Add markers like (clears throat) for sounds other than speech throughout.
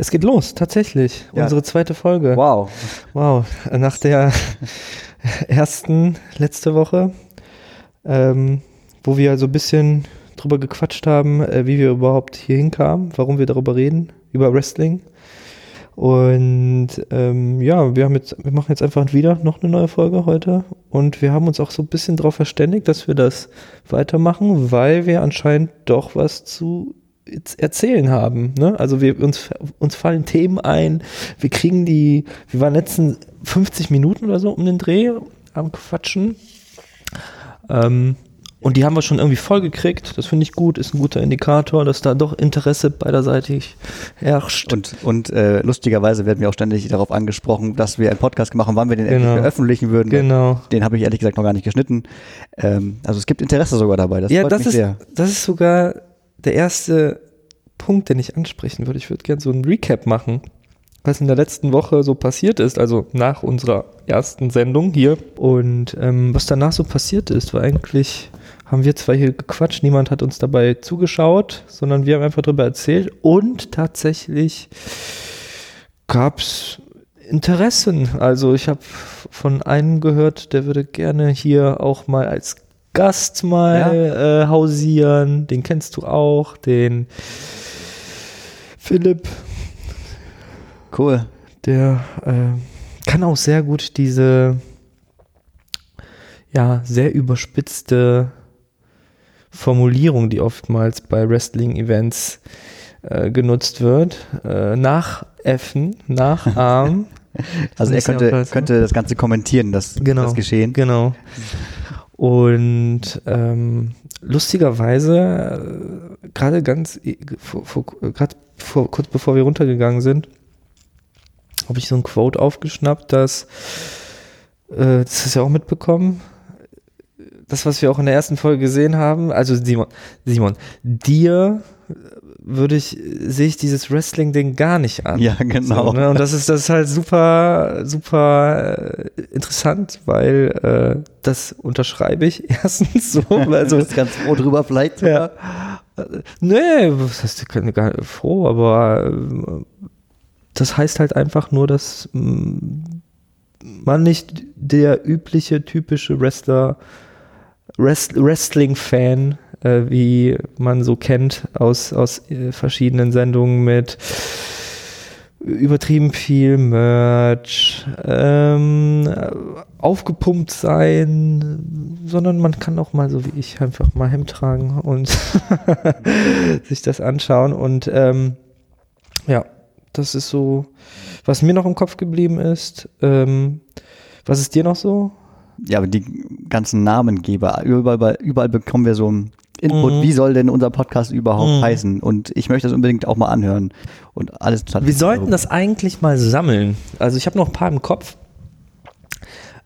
Es geht los, tatsächlich. Ja. Unsere zweite Folge. Wow. Wow. Nach der ersten letzte Woche, ähm, wo wir so ein bisschen drüber gequatscht haben, äh, wie wir überhaupt hier hinkamen, warum wir darüber reden, über Wrestling. Und ähm, ja, wir, haben jetzt, wir machen jetzt einfach wieder noch eine neue Folge heute. Und wir haben uns auch so ein bisschen darauf verständigt, dass wir das weitermachen, weil wir anscheinend doch was zu erzählen haben. Ne? Also wir uns, uns fallen Themen ein, wir kriegen die, wir waren letzten 50 Minuten oder so um den Dreh am Quatschen. Ähm, und die haben wir schon irgendwie voll gekriegt. Das finde ich gut, ist ein guter Indikator, dass da doch Interesse beiderseitig herrscht. Und, und äh, lustigerweise werden wir auch ständig darauf angesprochen, dass wir einen Podcast gemacht haben, wann wir den endlich Genau. veröffentlichen würden. genau. Den habe ich ehrlich gesagt noch gar nicht geschnitten. Ähm, also es gibt Interesse sogar dabei. Das ja, freut das mich ist, sehr. das ist sogar der erste Punkt, den ich ansprechen würde. Ich würde gerne so ein Recap machen, was in der letzten Woche so passiert ist, also nach unserer ersten Sendung hier. Und ähm, was danach so passiert ist, war eigentlich, haben wir zwar hier gequatscht, niemand hat uns dabei zugeschaut, sondern wir haben einfach darüber erzählt und tatsächlich gab es Interessen. Also ich habe von einem gehört, der würde gerne hier auch mal als Gast mal äh, hausieren. Den kennst du auch, den Philipp, Cool. der äh, kann auch sehr gut diese ja sehr überspitzte Formulierung, die oftmals bei Wrestling-Events äh, genutzt wird, äh, nachäffen, nachahmen. (laughs) Also er ja könnte, könnte das Ganze kommentieren, das, Genau. das Geschehen. Genau. Und ähm, lustigerweise, äh, gerade ganz, vor, kurz bevor wir runtergegangen sind, habe ich so ein Quote aufgeschnappt, dass, äh, das du ja auch mitbekommen, das, was wir auch in der ersten Folge gesehen haben, also Simon, Simon, dir würde ich, sehe ich dieses Wrestling-Ding gar nicht an. Ja, genau. So, ne? Und das ist, das ist halt super, super äh, interessant, weil äh, das unterschreibe ich (laughs) erstens so. Du Also, bist ganz froh drüber vielleicht. ja. Nee, was heißt, ich bin gar nicht froh, aber äh, das heißt halt einfach nur, dass mm, man nicht der übliche, typische Wrestler, Wrest- Wrestling-Fan, äh, wie man so kennt aus, aus äh, verschiedenen Sendungen mit übertrieben viel Merch, ähm, äh, aufgepumpt sein, sondern man kann auch mal so wie ich einfach mal Hemd tragen und (laughs) sich das anschauen und ähm, ja, das ist so, was mir noch im Kopf geblieben ist. Ähm, was ist dir noch so? Ja, aber die ganzen Namengeber, überall, überall bekommen wir so einen Input, Mhm. wie soll denn unser Podcast überhaupt Mhm. heißen? Und ich möchte das unbedingt auch mal anhören. Und alles. Wir sollten das eigentlich mal sammeln. Also ich habe noch ein paar im Kopf,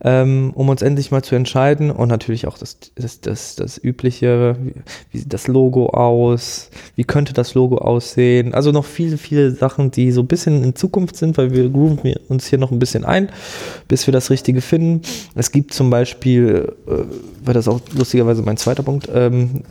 ähm, um uns endlich mal zu entscheiden. Und natürlich auch das, das, das, das übliche, wie, sieht das Logo aus? Wie könnte das Logo aussehen? Also noch viele, viele Sachen, die so ein bisschen in Zukunft sind, weil wir grooven uns hier noch ein bisschen ein, bis wir das Richtige finden. Es gibt zum Beispiel, äh, weil das auch lustigerweise mein zweiter Punkt, ähm,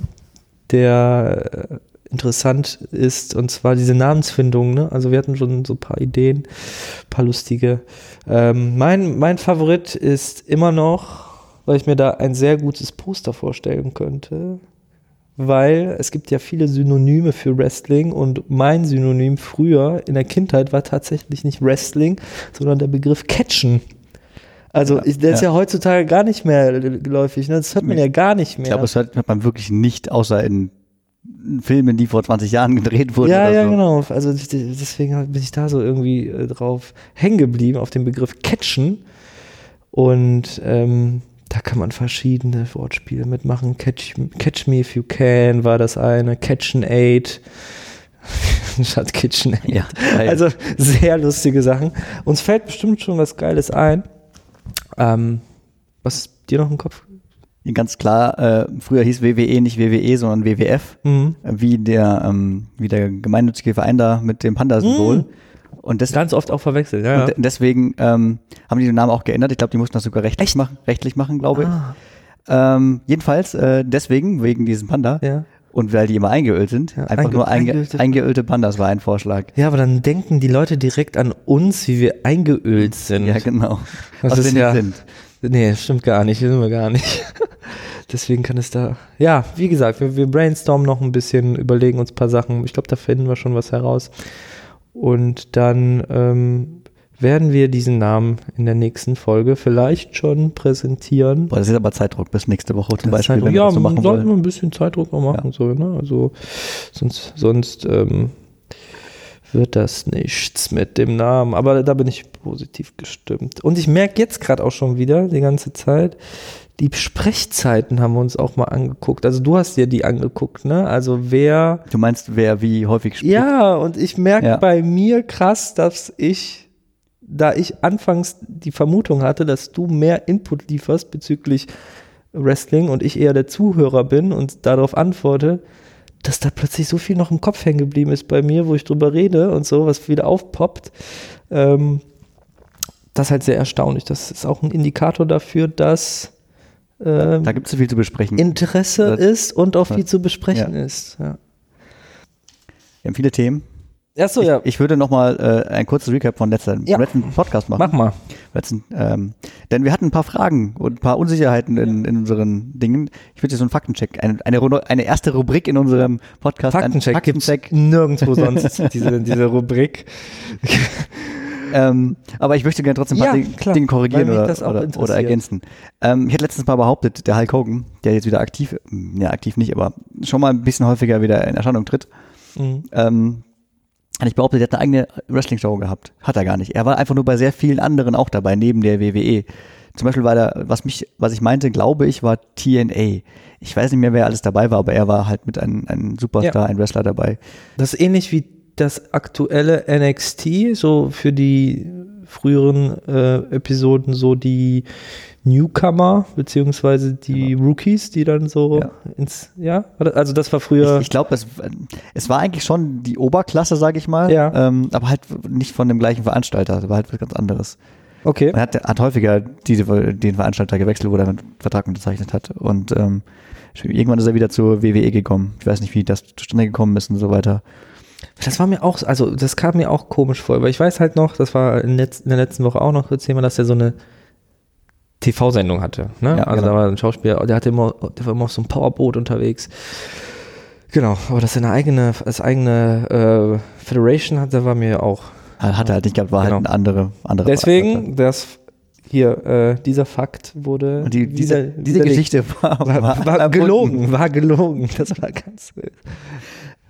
der äh, interessant ist, und zwar diese Namensfindung. Ne? Also wir hatten schon so ein paar Ideen, ein paar lustige. Ähm, mein, mein Favorit ist immer noch, weil ich mir da ein sehr gutes Poster vorstellen könnte, weil es gibt ja viele Synonyme für Wrestling und mein Synonym früher in der Kindheit war tatsächlich nicht Wrestling, sondern der Begriff Catchen. Also Ja, ich, der ist ja. ja heutzutage gar nicht mehr geläufig, ne? das hört man ja gar nicht mehr. Ich glaube, das hört man wirklich nicht, außer in Filmen, die vor 20 Jahren gedreht wurden. Ja, ja, so. genau. Also deswegen bin ich da so irgendwie äh, drauf hängen geblieben, auf den Begriff Catchen. Und ähm, da kann man verschiedene Wortspiele mitmachen. Catch, catch Me If You Can war das eine. Catch and Aid. Statt Kitchen Aid. Ja, geil. Also sehr lustige Sachen. Uns fällt bestimmt schon was Geiles ein. Ähm, was ist dir noch im Kopf? Ganz klar, äh, früher hieß WWE nicht WWE, sondern WWF, Mhm. wie der, ähm, wie der gemeinnützige Verein da mit dem Panda-Symbol. Mhm. Und, des, Ganz oft auch verwechselt, ja. und de- deswegen ähm, haben die den Namen auch geändert. Ich glaube, die mussten das sogar rechtlich Echt? machen, rechtlich machen, glaube ich. ah, Ähm, jedenfalls, äh, deswegen, wegen diesem Panda. ja. Und weil die immer eingeölt sind, Ja, einfach einge- nur einge eingeölte- eingeölte Pandas war ein Vorschlag. Ja, aber dann denken die Leute direkt an uns, wie wir eingeölt sind. Ja, genau. Das Was ist wir nicht ja- sind. Nee, stimmt gar nicht, wissen wir gar nicht. (laughs) Deswegen kann es da, ja, wie gesagt, wir, wir brainstormen noch ein bisschen, überlegen uns ein paar Sachen. Ich glaube, da finden wir schon was heraus. Und dann ähm, werden wir diesen Namen in der nächsten Folge vielleicht schon präsentieren. Boah, das ist aber Zeitdruck bis nächste Woche zum Das Beispiel, halt- wenn wir ja, das so machen sollte wollen. mal ein bisschen Zeitdruck auch machen, so, ne? Also sonst, sonst ähm, wird das nichts mit dem Namen. Aber da bin ich positiv gestimmt. Und ich merke jetzt gerade auch schon wieder die ganze Zeit, die Sprechzeiten haben wir uns auch mal angeguckt. Also du hast dir die angeguckt, ne? Also wer Du meinst, wer wie häufig spricht? ja, und ich merke Ja. bei mir krass, dass ich, da ich anfangs die Vermutung hatte, dass du mehr Input lieferst bezüglich Wrestling und ich eher der Zuhörer bin und darauf antworte, dass da plötzlich so viel noch im Kopf hängen geblieben ist bei mir, wo ich drüber rede und so, was wieder aufpoppt. Ähm, das ist halt sehr erstaunlich. Das ist auch ein Indikator dafür, dass ähm, Da gibt es so viel zu besprechen. Interesse Das- ist und auch viel zu besprechen Ja. ist. Ja. wir haben viele Themen. Achso, ich, ja. ich würde nochmal äh, ein kurzes Recap von letzten, Ja. letzten Podcast machen. Mach mal. Letzten, ähm, denn wir hatten ein paar Fragen und ein paar Unsicherheiten in, in unseren Dingen. Ich würde jetzt so einen Faktencheck, eine, eine, eine erste Rubrik in unserem Podcast. ein Faktencheck gibt's Faktencheck. nirgendwo sonst, (laughs) diese, diese Rubrik. Ähm, aber ich möchte gerne trotzdem ein paar Ja, Dinge, klar, Dinge korrigieren oder, oder, oder ergänzen. Ähm, ich hatte letztens mal behauptet, der Hulk Hogan, der jetzt wieder aktiv, ja aktiv nicht, aber schon mal ein bisschen häufiger wieder in Erscheinung tritt, Mhm. ähm, hatte ich behauptet, er hat eine eigene Wrestling-Show gehabt. Hat er gar nicht. Er war einfach nur bei sehr vielen anderen auch dabei, neben der WWE. Zum Beispiel war da, was mich, was ich meinte, glaube ich, war TNA. Ich weiß nicht mehr, wer alles dabei war, aber er war halt mit einem, einem Superstar, Ja. ein Wrestler dabei. Das ist ähnlich wie das aktuelle NXT, so für die früheren äh, Episoden so die Newcomer, beziehungsweise die Rookies, die dann so Ja. ins, ja, also das war früher, Ich, ich glaube, es, es war eigentlich schon die Oberklasse, sage ich mal, Ja. ähm, aber halt nicht von dem gleichen Veranstalter, das war halt was ganz anderes. okay, Man hat, hat häufiger diese, den Veranstalter gewechselt, wo er einen Vertrag unterzeichnet hat und ähm, irgendwann ist er wieder zur WWE gekommen. Ich weiß nicht, wie das zustande gekommen ist und so weiter. Das war mir auch, also das kam mir auch komisch vor, weil ich weiß halt noch, das war in, letz, in der letzten Woche auch noch das Thema, dass er so eine TV-Sendung hatte. Ne? Ja, also genau. da war ein Schauspieler, der hatte immer, der war immer auf so einem Powerboot unterwegs. Genau, aber dass er eine eigene, als eigene äh, Federation hat, da war mir auch. Hat er halt nicht gehabt, war halt Genau. ein andere, andere Veranstalter. Deswegen, das hier, äh, dieser Fakt wurde. Und die, diese, diese. Geschichte war, war, war, gelogen, war gelogen. Das war ganz.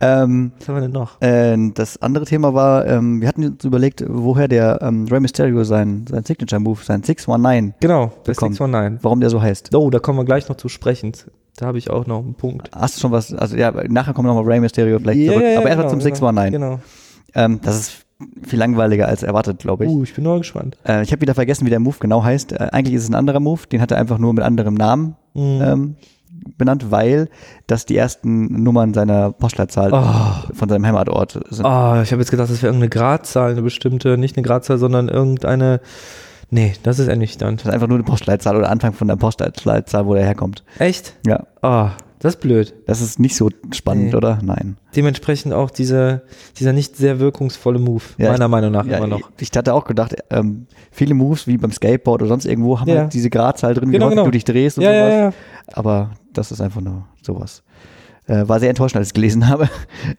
Ähm, Was haben wir denn noch? äh, das andere Thema war, ähm, wir hatten uns überlegt, woher der ähm, Rey Mysterio sein, sein Signature-Move, sein 619, Genau, das bekommen. 619. warum der so heißt. Oh, da kommen wir gleich noch zu sprechen. Da habe ich auch noch einen Punkt. Hast du schon was, also ja, nachher kommen nochmal Rey Mysterio vielleicht Ja, zurück, aber erstmal genau, zum 619. Genau. Ähm, das ist viel langweiliger als erwartet, glaube ich. Uh, ich bin nur gespannt. Äh, ich habe wieder vergessen, wie der Move genau heißt. Äh, eigentlich ist es ein anderer Move, den hat er einfach nur mit anderem Namen Mhm. ähm, benannt, weil das die ersten Nummern seiner Postleitzahl Oh. von seinem Heimatort sind. Ah, ich habe jetzt gedacht, das wäre irgendeine Gradzahl, eine bestimmte, nicht eine Gradzahl, sondern irgendeine. Nee, das ist ernüchternd. Das ist einfach nur eine Postleitzahl oder Anfang von der Postleitzahl, wo der herkommt. Echt? Ja, Ah, das ist blöd. das ist nicht so spannend, Nee. oder? Nein. Dementsprechend auch diese, dieser nicht sehr wirkungsvolle Move, Ja, meiner ich- Meinung nach Ja, immer noch. Ich, ich hatte auch gedacht, ähm, viele Moves wie beim Skateboard oder sonst irgendwo haben Ja. halt diese Gradzahl drin, Genau, wie genau. du dich drehst und sowas. Aber das ist einfach nur sowas. Äh, war sehr enttäuschend, als ich es gelesen (laughs) habe.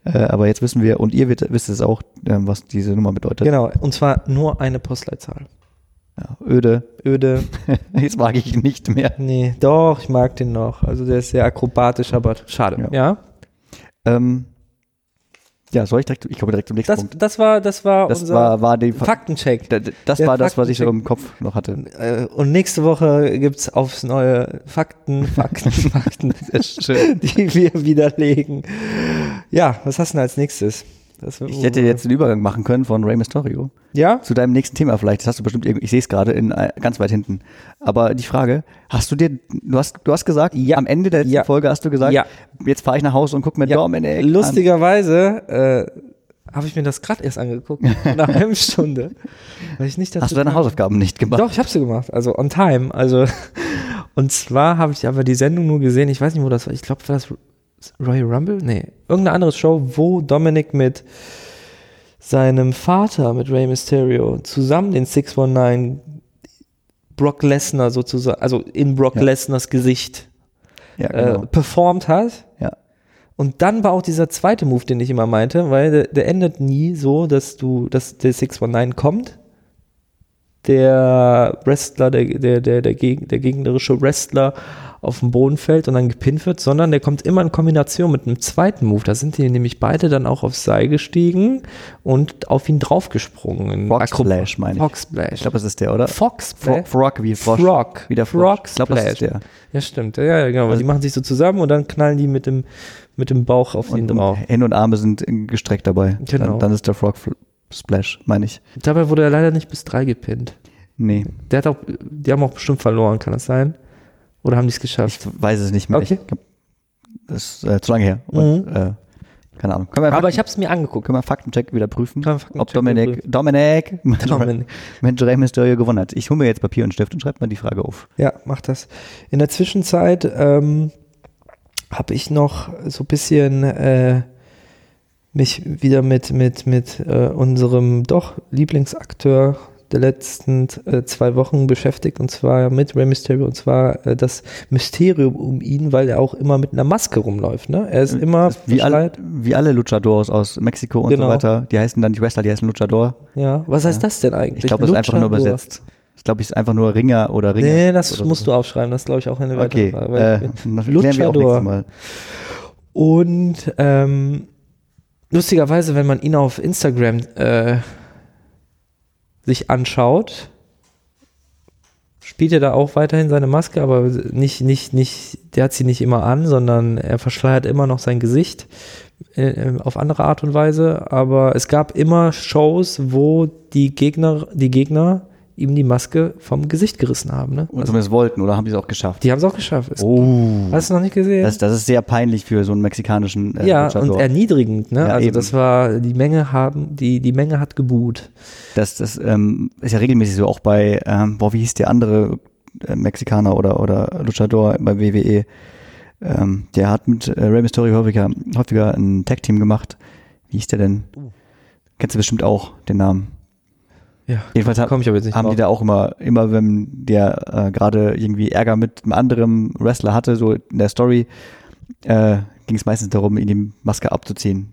Äh, aber jetzt wissen wir, und ihr wisst es auch, ähm, was diese Nummer bedeutet. Genau, und zwar nur eine Postleitzahl. Ja, öde. Öde. (laughs) Jetzt mag ich ihn nicht mehr. Nee, doch, ich mag den noch. Also der ist sehr akrobatisch, aber schade. Ja. Ja. Ähm, ja, soll ich direkt, ich komme direkt zum nächsten Das, Punkt. das war, das war Das unser war, war die, Faktencheck. da- das der war das, was ich so im Kopf noch hatte. Äh, Und nächste Woche gibt's aufs neue Fakten, Fakten, (laughs) Fakten, die wir widerlegen. Ja, was hast du denn als nächstes? Das, Ich hätte jetzt den Übergang machen können von Rey Mysterio Ja? zu deinem nächsten Thema vielleicht. Das hast du bestimmt, irgendwie- ich sehe es gerade in äh, ganz weit hinten. Aber die Frage, hast du dir, du hast, du hast gesagt, Ja. am Ende der letzten Ja. Folge hast du gesagt, Ja. jetzt fahre ich nach Hause und gucke mir Ja. Dominic an. Lustigerweise äh, habe ich mir das gerade erst angeguckt, (laughs) nach einer halben Stunde. Weil ich nicht dazu Hast du deine kam. Hausaufgaben nicht gemacht? Doch, ich habe sie gemacht, also on time. Also (laughs) und zwar habe ich aber die Sendung nur gesehen. Ich weiß nicht, wo das war. Ich glaube, war das Royal Rumble? Nee, irgendeine andere Show, wo Dominik mit seinem Vater, mit Rey Mysterio, zusammen den 619 Brock Lesnar sozusagen, also in Brock Ja. Lesnars Gesicht Ja, genau. äh, performt hat. ja. Und dann war auch dieser zweite Move, den ich immer meinte, weil der, der endet nie so, dass du, dass der 619 kommt, der Wrestler, der, der, der, der, geg der gegnerische Wrestler auf den Boden fällt und dann gepinnt wird, sondern der kommt immer in Kombination mit einem zweiten Move. Da sind die nämlich beide dann auch aufs Seil gestiegen und auf ihn draufgesprungen. Frog Splash, meine ich. Frog Splash. Ich glaube, das ist der, oder? Fox Splash. Frog wie Frosch. Frog. Wie der Frosch. Frog ich glaube, das ist der. Ja, stimmt. Ja, ja, genau. Also- die machen sich so zusammen und dann knallen die mit dem, mit dem Bauch auf ihn drauf. Hände und Arme sind gestreckt dabei. Genau. Dann, dann ist der Frog Splash, meine ich. Dabei wurde er leider nicht bis drei gepinnt. Nee, Der hat auch, die haben auch bestimmt verloren, kann das sein? Oder haben die es ich geschafft? weiß es nicht mehr. Okay. Ich, das ist äh, zu lange her. Und, äh, keine Ahnung. Wir, Aber Fakten, ich habe es mir angeguckt. können wir Faktencheck wieder prüfen, Faktencheck ob Dominik. Dominik, (laughs) Dominik. Mensch, Rey Mysterio gewonnen hat. Ich hole mir jetzt Papier und Stift und schreibe mal die Frage auf. Ja, mach das. In der Zwischenzeit ähm, habe ich noch so ein bisschen äh, mich wieder mit, mit, mit äh, unserem doch Lieblingsakteur der letzten äh, zwei Wochen beschäftigt und zwar mit Rey Mysterio und zwar äh, das Mysterium um ihn, weil er auch immer mit einer Maske rumläuft. Ne? Er ist immer Das ist wie, alle, verschleiert. wie alle Luchadors aus Mexiko und Genau. so weiter. Die heißen dann nicht Wrestler, die heißen Luchador. Ja, was heißt das denn eigentlich? Ich glaube, das ist einfach nur übersetzt. Ich glaube, es ist einfach nur Ringer oder Ringer. Nee, das musst so. du aufschreiben. Das glaube ich auch eine weitere Okay, Frage. äh, das Luchador. Mal. Und ähm, lustigerweise, wenn man ihn auf Instagram äh, sich anschaut, spielt er da auch weiterhin seine Maske, aber nicht, nicht, nicht, der hat sie nicht immer an, sondern er verschleiert immer noch sein Gesicht äh, äh, auf andere Art und Weise. Aber es gab immer Shows, wo die Gegner, die Gegner ihm die Maske vom Gesicht gerissen haben. Ne? Und Also, zumindest wollten, oder haben die es auch geschafft? die haben es auch geschafft. Es, Oh. Hast du noch nicht gesehen? Das, das ist sehr peinlich für so einen mexikanischen äh, ja, Luchador. und erniedrigend, ne? Ja, also eben. das war, die Menge haben, die, die Menge hat gebuht. Das, das ähm, ist ja regelmäßig so, auch bei, ähm, boah, wie hieß der andere äh, Mexikaner oder, oder Luchador bei WWE? Ähm, der hat mit äh, Rey Mysterio häufiger, häufiger ein Tag-Team gemacht. Wie hieß der denn? Uh. Kennst du bestimmt auch den Namen. Ja, Jedenfalls hat, komme ich aber jetzt nicht haben die drauf. da auch immer, immer wenn der äh, gerade irgendwie Ärger mit einem anderen Wrestler hatte, so in der Story, äh, ging es meistens darum, ihm die Maske abzuziehen.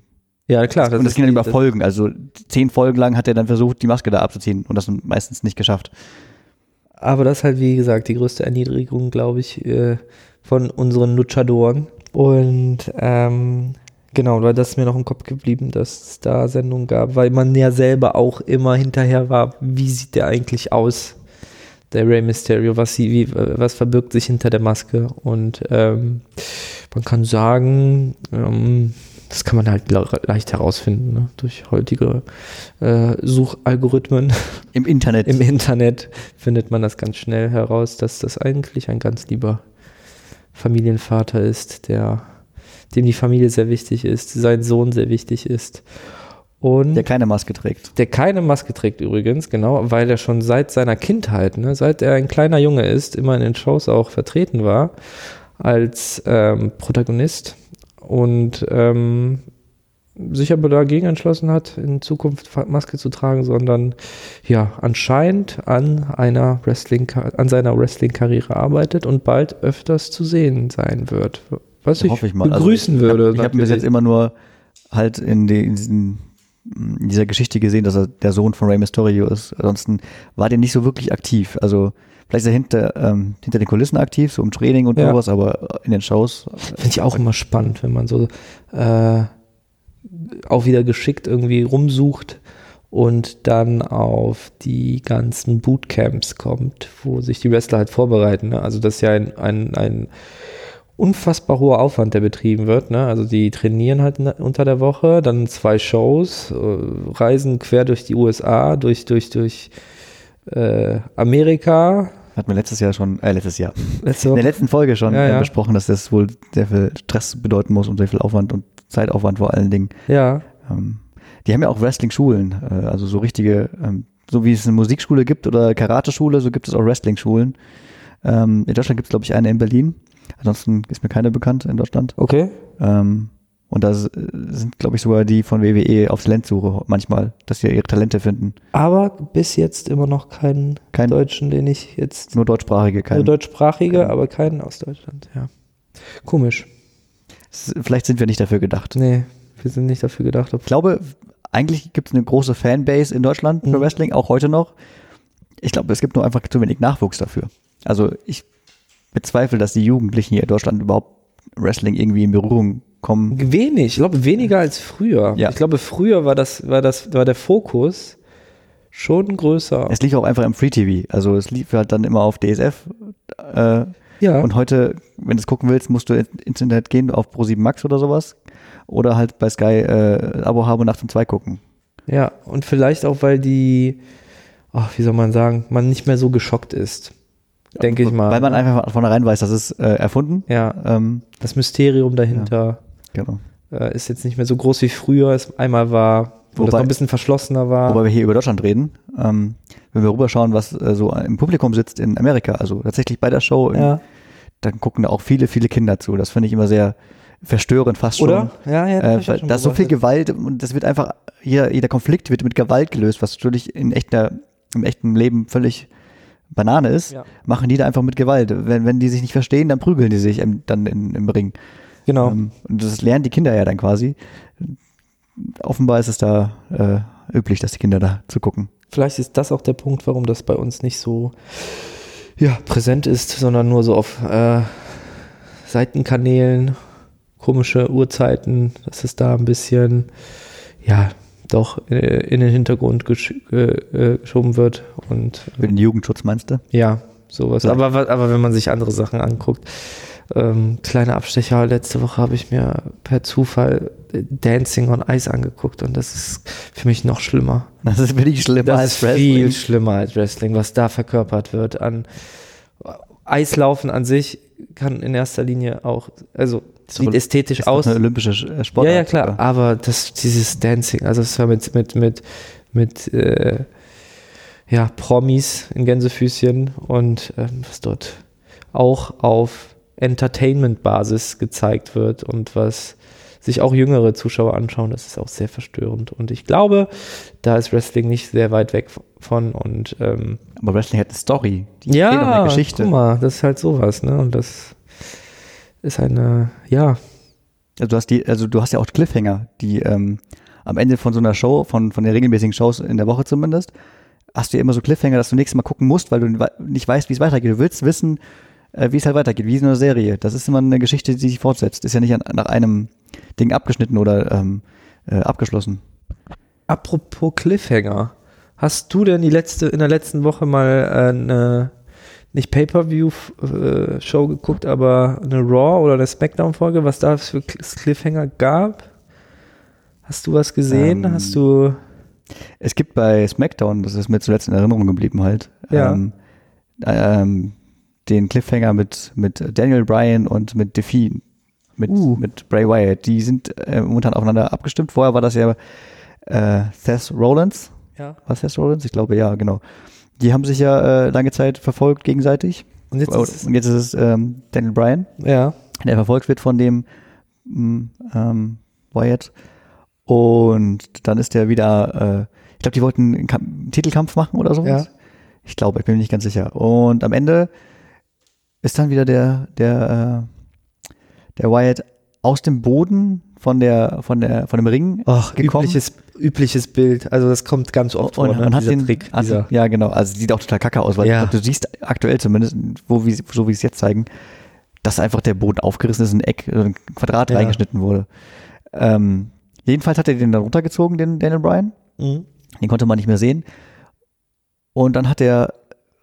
Ja, klar. und das ging dann die- über Folgen. Also zehn Folgen lang hat er dann versucht, die Maske da abzuziehen und das meistens nicht geschafft. Aber das ist halt, wie gesagt, die größte Erniedrigung, glaube ich, äh, von unseren Luchadoren. Und ähm, genau, weil das ist mir noch im Kopf geblieben, dass es da Sendungen gab, weil man ja selber auch immer hinterher war, wie sieht der eigentlich aus, der Rey Mysterio, was, sie, wie, was verbirgt sich hinter der Maske. Und ähm, man kann sagen, ähm, das kann man halt le leicht herausfinden, ne? durch heutige äh, Suchalgorithmen. (laughs) Im Internet. Im Internet findet man das ganz schnell heraus, dass das eigentlich ein ganz lieber Familienvater ist, der, dem die Familie sehr wichtig ist, sein Sohn sehr wichtig ist. Und der keine Maske trägt. der keine Maske trägt übrigens, genau, weil er schon seit seiner Kindheit, ne, seit er ein kleiner Junge ist, immer in den Shows auch vertreten war als ähm, Protagonist und ähm, sich aber dagegen entschlossen hat, in Zukunft Maske zu tragen, sondern ja, anscheinend an einer Wrestling, an seiner Wrestling-Karriere arbeitet und bald öfters zu sehen sein wird. Was ich hoffe ich mal. Also begrüßen ich, würde. Ich habe hab bis jetzt immer nur halt in, die, in, diesen, in dieser Geschichte gesehen, dass er der Sohn von Rey Mysterio ist. Ansonsten war der nicht so wirklich aktiv. Also vielleicht ist er hinter, ähm, hinter den Kulissen aktiv, so im Training und Ja. sowas, aber in den Shows. Finde ich auch immer spannend, wenn man so äh, auch wieder geschickt irgendwie rumsucht und dann auf die ganzen Bootcamps kommt, wo sich die Wrestler halt vorbereiten. Ne? Also das ist ja ein, ein, ein unfassbar hoher Aufwand, der betrieben wird. Ne? Also die trainieren halt unter der Woche, dann zwei Shows, äh, reisen quer durch die USA, durch, durch, durch äh, Amerika. Hatten wir letztes Jahr schon, äh, letztes Jahr. Letzte In der letzten Folge schon Ja, äh, ja. besprochen, dass das wohl sehr viel Stress bedeuten muss und sehr viel Aufwand und Zeitaufwand vor allen Dingen. Ja, Ähm, die haben ja auch Wrestling-Schulen, äh, also so richtige, ähm, so wie es eine Musikschule gibt oder Karate-Schule, so gibt es auch Wrestling-Schulen. Ähm, in Deutschland gibt es, glaube ich, eine in Berlin. Ansonsten ist mir keine bekannt in Deutschland. okay. Ähm, und da sind, glaube ich, sogar die von WWE auf Talentsuche manchmal, dass sie ihre Talente finden. Aber bis jetzt immer noch keinen Kein- Deutschen, den ich jetzt. Nur deutschsprachige, kein, Nur deutschsprachige, kein- aber keinen aus Deutschland, ja. Komisch. Vielleicht sind wir nicht dafür gedacht. Nee, wir sind nicht dafür gedacht. Ich glaube, eigentlich gibt es eine große Fanbase in Deutschland für Mhm. Wrestling, auch heute noch. Ich glaube, es gibt nur einfach zu wenig Nachwuchs dafür. Also ich bezweifle, dass die Jugendlichen hier in Deutschland überhaupt Wrestling irgendwie in Berührung kommen. Wenig, ich glaube weniger als früher. Ja. Ich glaube, früher war das, war das, war der Fokus schon größer. Es lief auch einfach im Free TV. Also es lief halt dann immer auf DSF. Äh, ja. Und heute, wenn du es gucken willst, musst du ins Internet gehen auf Pro7 Max oder sowas. Oder halt bei Sky äh, Abo haben und Nacht um zwei gucken. Ja, und vielleicht auch, weil die, ach, wie soll man sagen, man nicht mehr so geschockt ist. Denke ich mal. Weil man einfach von vornherein weiß, das ist äh, erfunden. ja, Ähm, das Mysterium dahinter genau. äh, ist jetzt nicht mehr so groß wie früher es einmal war, wo das Wobei- noch ein bisschen verschlossener war. Wobei wir hier über Deutschland reden, ähm, wenn wir rüberschauen, was äh, so im Publikum sitzt in Amerika, also tatsächlich bei der Show, ja. dann gucken da auch viele, viele Kinder zu. Das finde ich immer sehr verstörend fast schon. Oder? Ja, ja. hab Äh, da ist so viel. Gewalt und das wird einfach, jeder, jeder Konflikt wird mit Gewalt gelöst, was natürlich in echter, im echten Leben völlig Banane ist, Ja. machen die da einfach mit Gewalt. Wenn, wenn die sich nicht verstehen, dann prügeln die sich im, dann in, im Ring. Genau. Ähm, und das lernen die Kinder ja dann quasi. Offenbar ist es da äh, üblich, dass die Kinder da zu gucken. Vielleicht ist das auch der Punkt, warum das bei uns nicht so ja, präsent ist, sondern nur so auf äh, Seitenkanälen, komische Uhrzeiten, dass es da ein bisschen, ja, doch äh, in den Hintergrund gesch äh, äh, geschoben wird. Und Für den Jugendschutz meinst du? ja, sowas. Ja. Aber, aber wenn man sich andere Sachen anguckt, ähm, kleiner Abstecher, letzte Woche habe ich mir per Zufall äh, Dancing on Ice angeguckt und das ist für mich noch schlimmer. Das ist wirklich schlimmer Das als ist Wrestling. viel schlimmer als Wrestling, was da verkörpert wird. An Eislaufen an sich kann in erster Linie auch, also sieht ästhetisch Ist aus. eine olympische Sch- äh, Ja, Sportart. ja, klar. Aber das, dieses Dancing, also es war mit, mit, mit, mit äh, ja, Promis in Gänsefüßchen und ähm, was dort auch auf Entertainment-Basis gezeigt wird und was sich auch jüngere Zuschauer anschauen, das ist auch sehr verstörend. Und ich glaube, da ist Wrestling nicht sehr weit weg von und ähm, Aber Wrestling hat eine Story. Die ja, eine Geschichte. guck mal, das ist halt sowas, ne? Und das ist eine, ja, Also du hast die, also du hast ja auch Cliffhanger, die ähm, am Ende von so einer Show, von, von den regelmäßigen Shows in der Woche zumindest, hast du ja immer so Cliffhanger, dass du nächstes Mal gucken musst, weil du nicht weißt, wie es weitergeht. Du willst wissen, äh, wie es halt weitergeht, wie in einer Serie. Das ist immer eine Geschichte, die sich fortsetzt. Ist ja nicht nach einem Ding abgeschnitten oder ähm, äh, abgeschlossen. Apropos Cliffhanger, hast du denn die letzte, in der letzten Woche mal eine, nicht Pay-Per-View-Show geguckt, aber eine Raw oder eine Smackdown-Folge, was da für Cl- Cliffhanger gab? Hast du was gesehen? Ähm, hast du, Es gibt bei SmackDown, das ist mir zuletzt in Erinnerung geblieben halt, Ja. ähm, ähm, den Cliffhanger mit, mit Daniel Bryan und mit Defi, mit, Uh. mit Bray Wyatt. Die sind äh, momentan aufeinander abgestimmt. Vorher war das ja äh, Seth Rollins. ja. War Seth Rollins? Ich glaube, ja, genau. Die haben sich ja äh, lange Zeit verfolgt gegenseitig. Und jetzt ist und jetzt ist es ähm, Daniel Bryan, es, ja, der verfolgt wird von dem mm, ähm, Wyatt. Und dann ist der wieder, äh, ich glaube, die wollten einen, Kamp- einen Titelkampf machen oder sowas. Ja. Ich glaube, ich bin mir nicht ganz sicher. Und am Ende ist dann wieder der, der, äh, der Wyatt aus dem Boden von der, von der, von dem Ring Ach, gekommen. übliches, übliches Bild. Also das kommt ganz oft vor, und, ne? und hat den, Trick. Dieser, ja, genau. Also sieht auch total kacke aus, weil Ja. du siehst aktuell zumindest, wo wie, so wie es jetzt zeigen, dass einfach der Boden aufgerissen ist, ein Eck, ein Quadrat Ja. reingeschnitten wurde. Ähm, jedenfalls hat er den dann runtergezogen, den Daniel Bryan. Mhm. Den konnte man nicht mehr sehen. Und dann hat er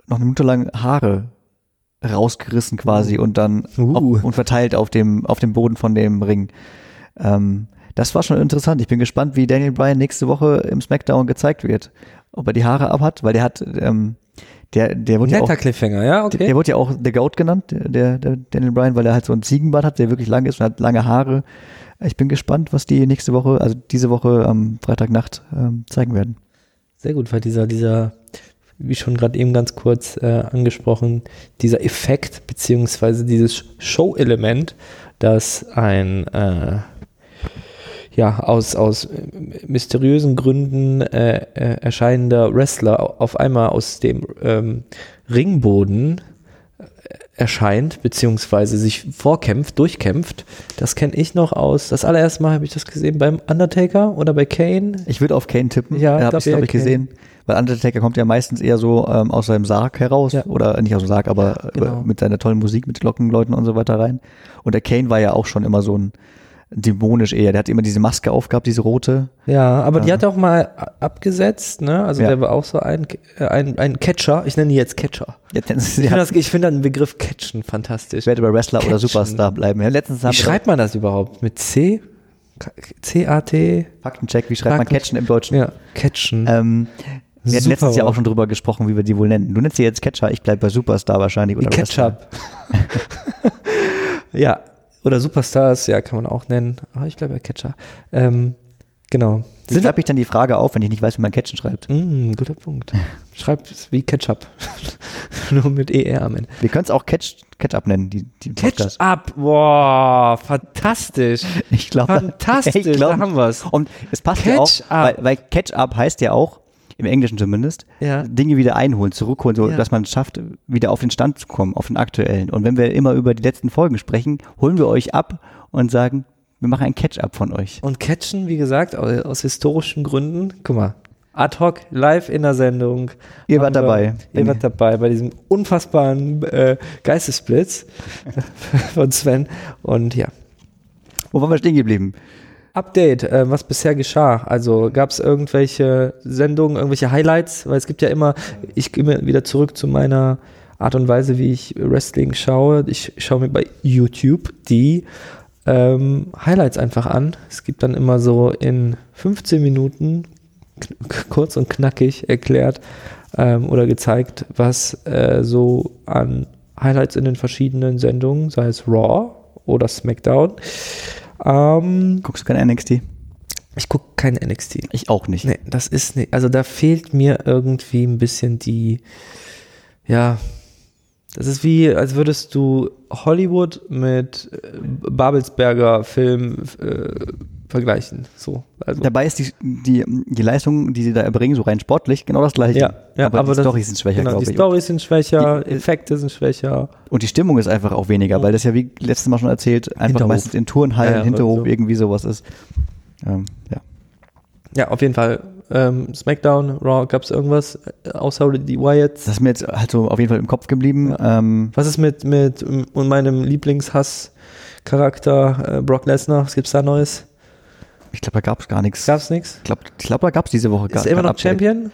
noch eine Minute lang Haare rausgerissen quasi und dann Uh. auf, und verteilt auf dem, auf dem Boden von dem Ring. Ähm, das war schon interessant. Ich bin gespannt, wie Daniel Bryan nächste Woche im SmackDown gezeigt wird. Ob er die Haare abhat, weil der hat, ähm, der, der wurde ja auch, Cliffhanger, ja, okay. der wurde ja auch The Goat genannt, der, der, der Daniel Bryan, weil er halt so einen Ziegenbart hat, der wirklich lang ist und hat lange Haare. Ich bin gespannt, was die nächste Woche, also diese Woche am Freitagnacht ähm, zeigen werden. Sehr gut, weil dieser, dieser wie schon gerade eben ganz kurz äh, angesprochen, dieser Effekt beziehungsweise dieses Show-Element, dass ein äh, ja, aus, aus mysteriösen Gründen äh, äh, erscheinender Wrestler auf einmal aus dem ähm, Ringboden äh, erscheint, beziehungsweise sich vorkämpft, durchkämpft. Das kenne ich noch aus. Das allererste Mal habe ich das gesehen beim Undertaker oder bei Kane. Ich würde auf Kane tippen. Ja, habe ich, glaube ich, Kane. gesehen. Weil Undertaker kommt ja meistens eher so ähm, aus seinem Sarg heraus. Ja. Oder nicht aus dem Sarg, aber Ja, genau. äh, mit seiner tollen Musik, mit Glockenläuten und so weiter rein. Und der Kane war ja auch schon immer so ein dämonisch eher. Der hat immer diese Maske aufgehabt, diese rote. Ja, aber die Ja. hat auch mal abgesetzt, ne? Also Ja. der war auch so ein, äh, ein, ein Catcher. Ich nenne ihn jetzt Catcher. Nennen sie Ich finde das- ich finde den Begriff Catchen fantastisch. ich werde bei Wrestler oder Catchen. Superstar bleiben. Ja, letztens Wie schreibt man das überhaupt? Mit C? C-A-T? Faktencheck, wie schreibt man Fakten- Catchen im Deutschen? Ja, Catchen. Ähm, wir hatten Super letztens ja Wort. auch schon drüber gesprochen, wie wir die wohl nennen. Du nennst sie jetzt Catcher, ich bleibe bei Superstar wahrscheinlich. Oder. Ketchup. (laughs) (laughs) ja, oder Superstars, ja, kann man auch nennen. Aber ich bleibe bei Catcher. Ähm, genau. Wie schreibe ich dann die Frage auf, wenn ich nicht weiß, wie man Catchen schreibt? Mm, guter Punkt. Schreibt es wie Ketchup. (laughs) Nur mit ER am Ende. Wir können es auch Catch, Catch-up nennen, die, die. Ketchup, boah, fantastisch. (laughs) Ich glaube, Fantastisch, (laughs) ich glaub, da haben wir's. Und es passt ja auch, weil, weil Catch-up heißt ja auch, im Englischen zumindest, Ja. Dinge wieder einholen, zurückholen, so Ja. dass man es schafft, wieder auf den Stand zu kommen, auf den aktuellen. Und wenn wir immer über die letzten Folgen sprechen, holen wir euch ab und sagen, wir machen ein Catch-up von euch. Und Catchen, wie gesagt, aus, historischen Gründen. Guck mal, ad hoc, live in der Sendung. Ihr wart wir- dabei. Ihr wart dabei bei diesem unfassbaren äh, Geistesblitz (laughs) von Sven. Und ja, Wo waren wir stehen geblieben? Update, äh, was bisher geschah. Also gab es irgendwelche Sendungen, irgendwelche Highlights? Weil es gibt ja immer, ich gehe mir wieder zurück zu meiner Art und Weise, wie ich Wrestling schaue. Ich schaue mir bei YouTube die ähm, Highlights einfach an. Es gibt dann immer so in 15 Minuten kurz und knackig erklärt ähm, oder gezeigt, was äh, so an Highlights in den verschiedenen Sendungen, sei es Raw oder SmackDown. Ähm, Guckst du kein NXT? ich gucke kein NXT. Ich auch nicht. Nee, das ist nicht, also da fehlt mir irgendwie ein bisschen die, ja, das ist wie, als würdest du Hollywood mit Babelsberger Film äh, vergleichen. So, also. Dabei ist die, die, die Leistung, die sie da erbringen, so rein sportlich, genau das gleiche. Ja, ja, aber, aber die Storys sind schwächer, genau, glaube die ich. Storys sind schwächer, Die- Effekte sind schwächer. Und die Stimmung ist einfach auch weniger, weil das ja wie letztes Mal schon erzählt, einfach Hinterhof. meistens in Turnhallen, Ja, ja, Hinterhof, so. irgendwie sowas ist. Ähm, ja. Ja, auf jeden Fall. Ähm, SmackDown, Raw, gab es irgendwas äh, außer die Wyatts? Das ist mir jetzt halt so auf jeden Fall im Kopf geblieben. Ähm, Was ist mit, mit und meinem Lieblingshass-Charakter äh, Brock Lesnar? Was gibt's da Neues? Ich glaube, da gab es gar nichts. Gab's nichts? Ich glaube, glaub, da gab es diese Woche gar Ist er immer noch Update. Champion?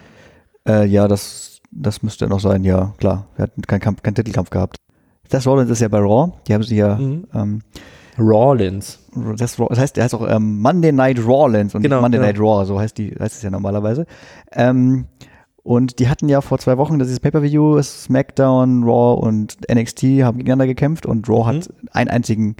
Äh, ja, das, das müsste noch sein, ja, klar. Wir hatten keinen Kampf, keinen Titelkampf gehabt. Das Rollins ist ja bei Raw. Die haben sie ja, Mhm. ähm, Rollins. das, das heißt, der heißt auch ähm, Monday Night Rawlins und Genau, Monday genau. Night Raw, so heißt die, heißt es ja normalerweise. Ähm, und die hatten ja vor zwei Wochen dieses Pay-Per-View, SmackDown, Raw und NXT haben gegeneinander gekämpft und Raw hat Mhm. einen einzigen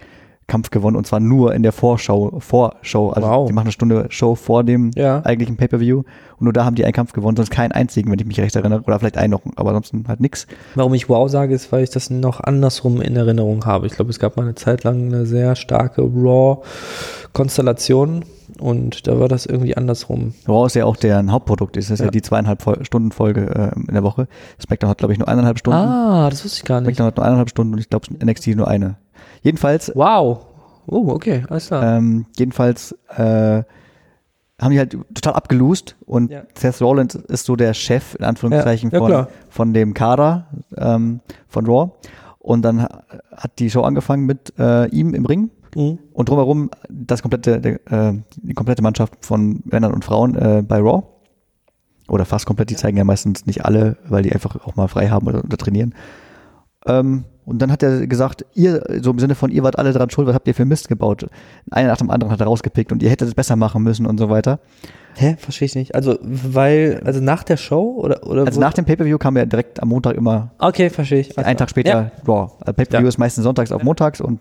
Kampf gewonnen und zwar nur in der Vorschau, Vorschau. Also Wow. die machen eine Stunde Show vor dem Ja. eigentlichen Pay-Per-View und nur da haben die einen Kampf gewonnen, sonst keinen einzigen, wenn ich mich recht erinnere. Oder vielleicht einen noch, aber ansonsten halt nix. Warum ich wow sage, ist, weil ich das noch andersrum in Erinnerung habe. Ich glaube, es gab mal eine Zeit lang eine sehr starke Raw-Konstellation und da war das irgendwie andersrum. Raw ist ja auch deren Hauptprodukt, das ist ja, Ja. die zweieinhalb Stunden Folge äh, in der Woche. SmackDown hat, glaube ich, nur eineinhalb Stunden. Ah, das wusste ich gar nicht. SmackDown hat nur eineinhalb Stunden und ich glaube NXT nur eine. Jedenfalls, Wow. Oh, okay, alles klar. ähm, jedenfalls äh, haben die halt total abgelost und Ja. Seth Rollins ist so der Chef, in Anführungszeichen, Ja, von, von dem Kader ähm, von Raw. Und dann ha- hat die Show angefangen mit äh, ihm im Ring Mhm. und drumherum das komplette, der, äh, die komplette Mannschaft von Männern und Frauen äh, bei Raw. Oder fast komplett, die zeigen ja meistens nicht alle, weil die einfach auch mal frei haben oder, oder trainieren. Ähm, und dann hat er gesagt, ihr, so im Sinne von, ihr wart alle dran schuld, was habt ihr für Mist gebaut? Einer nach dem anderen hat er rausgepickt und ihr hättet es besser machen müssen und so weiter. Hä? Verstehe ich nicht. Also, weil, also nach der Show oder? oder Also nach dem Pay-Per-View kam ja direkt am Montag immer, Okay, verstehe ich. einen Tag später Ja. Raw. Also Pay-Per-View Ja. ist meistens sonntags auf montags und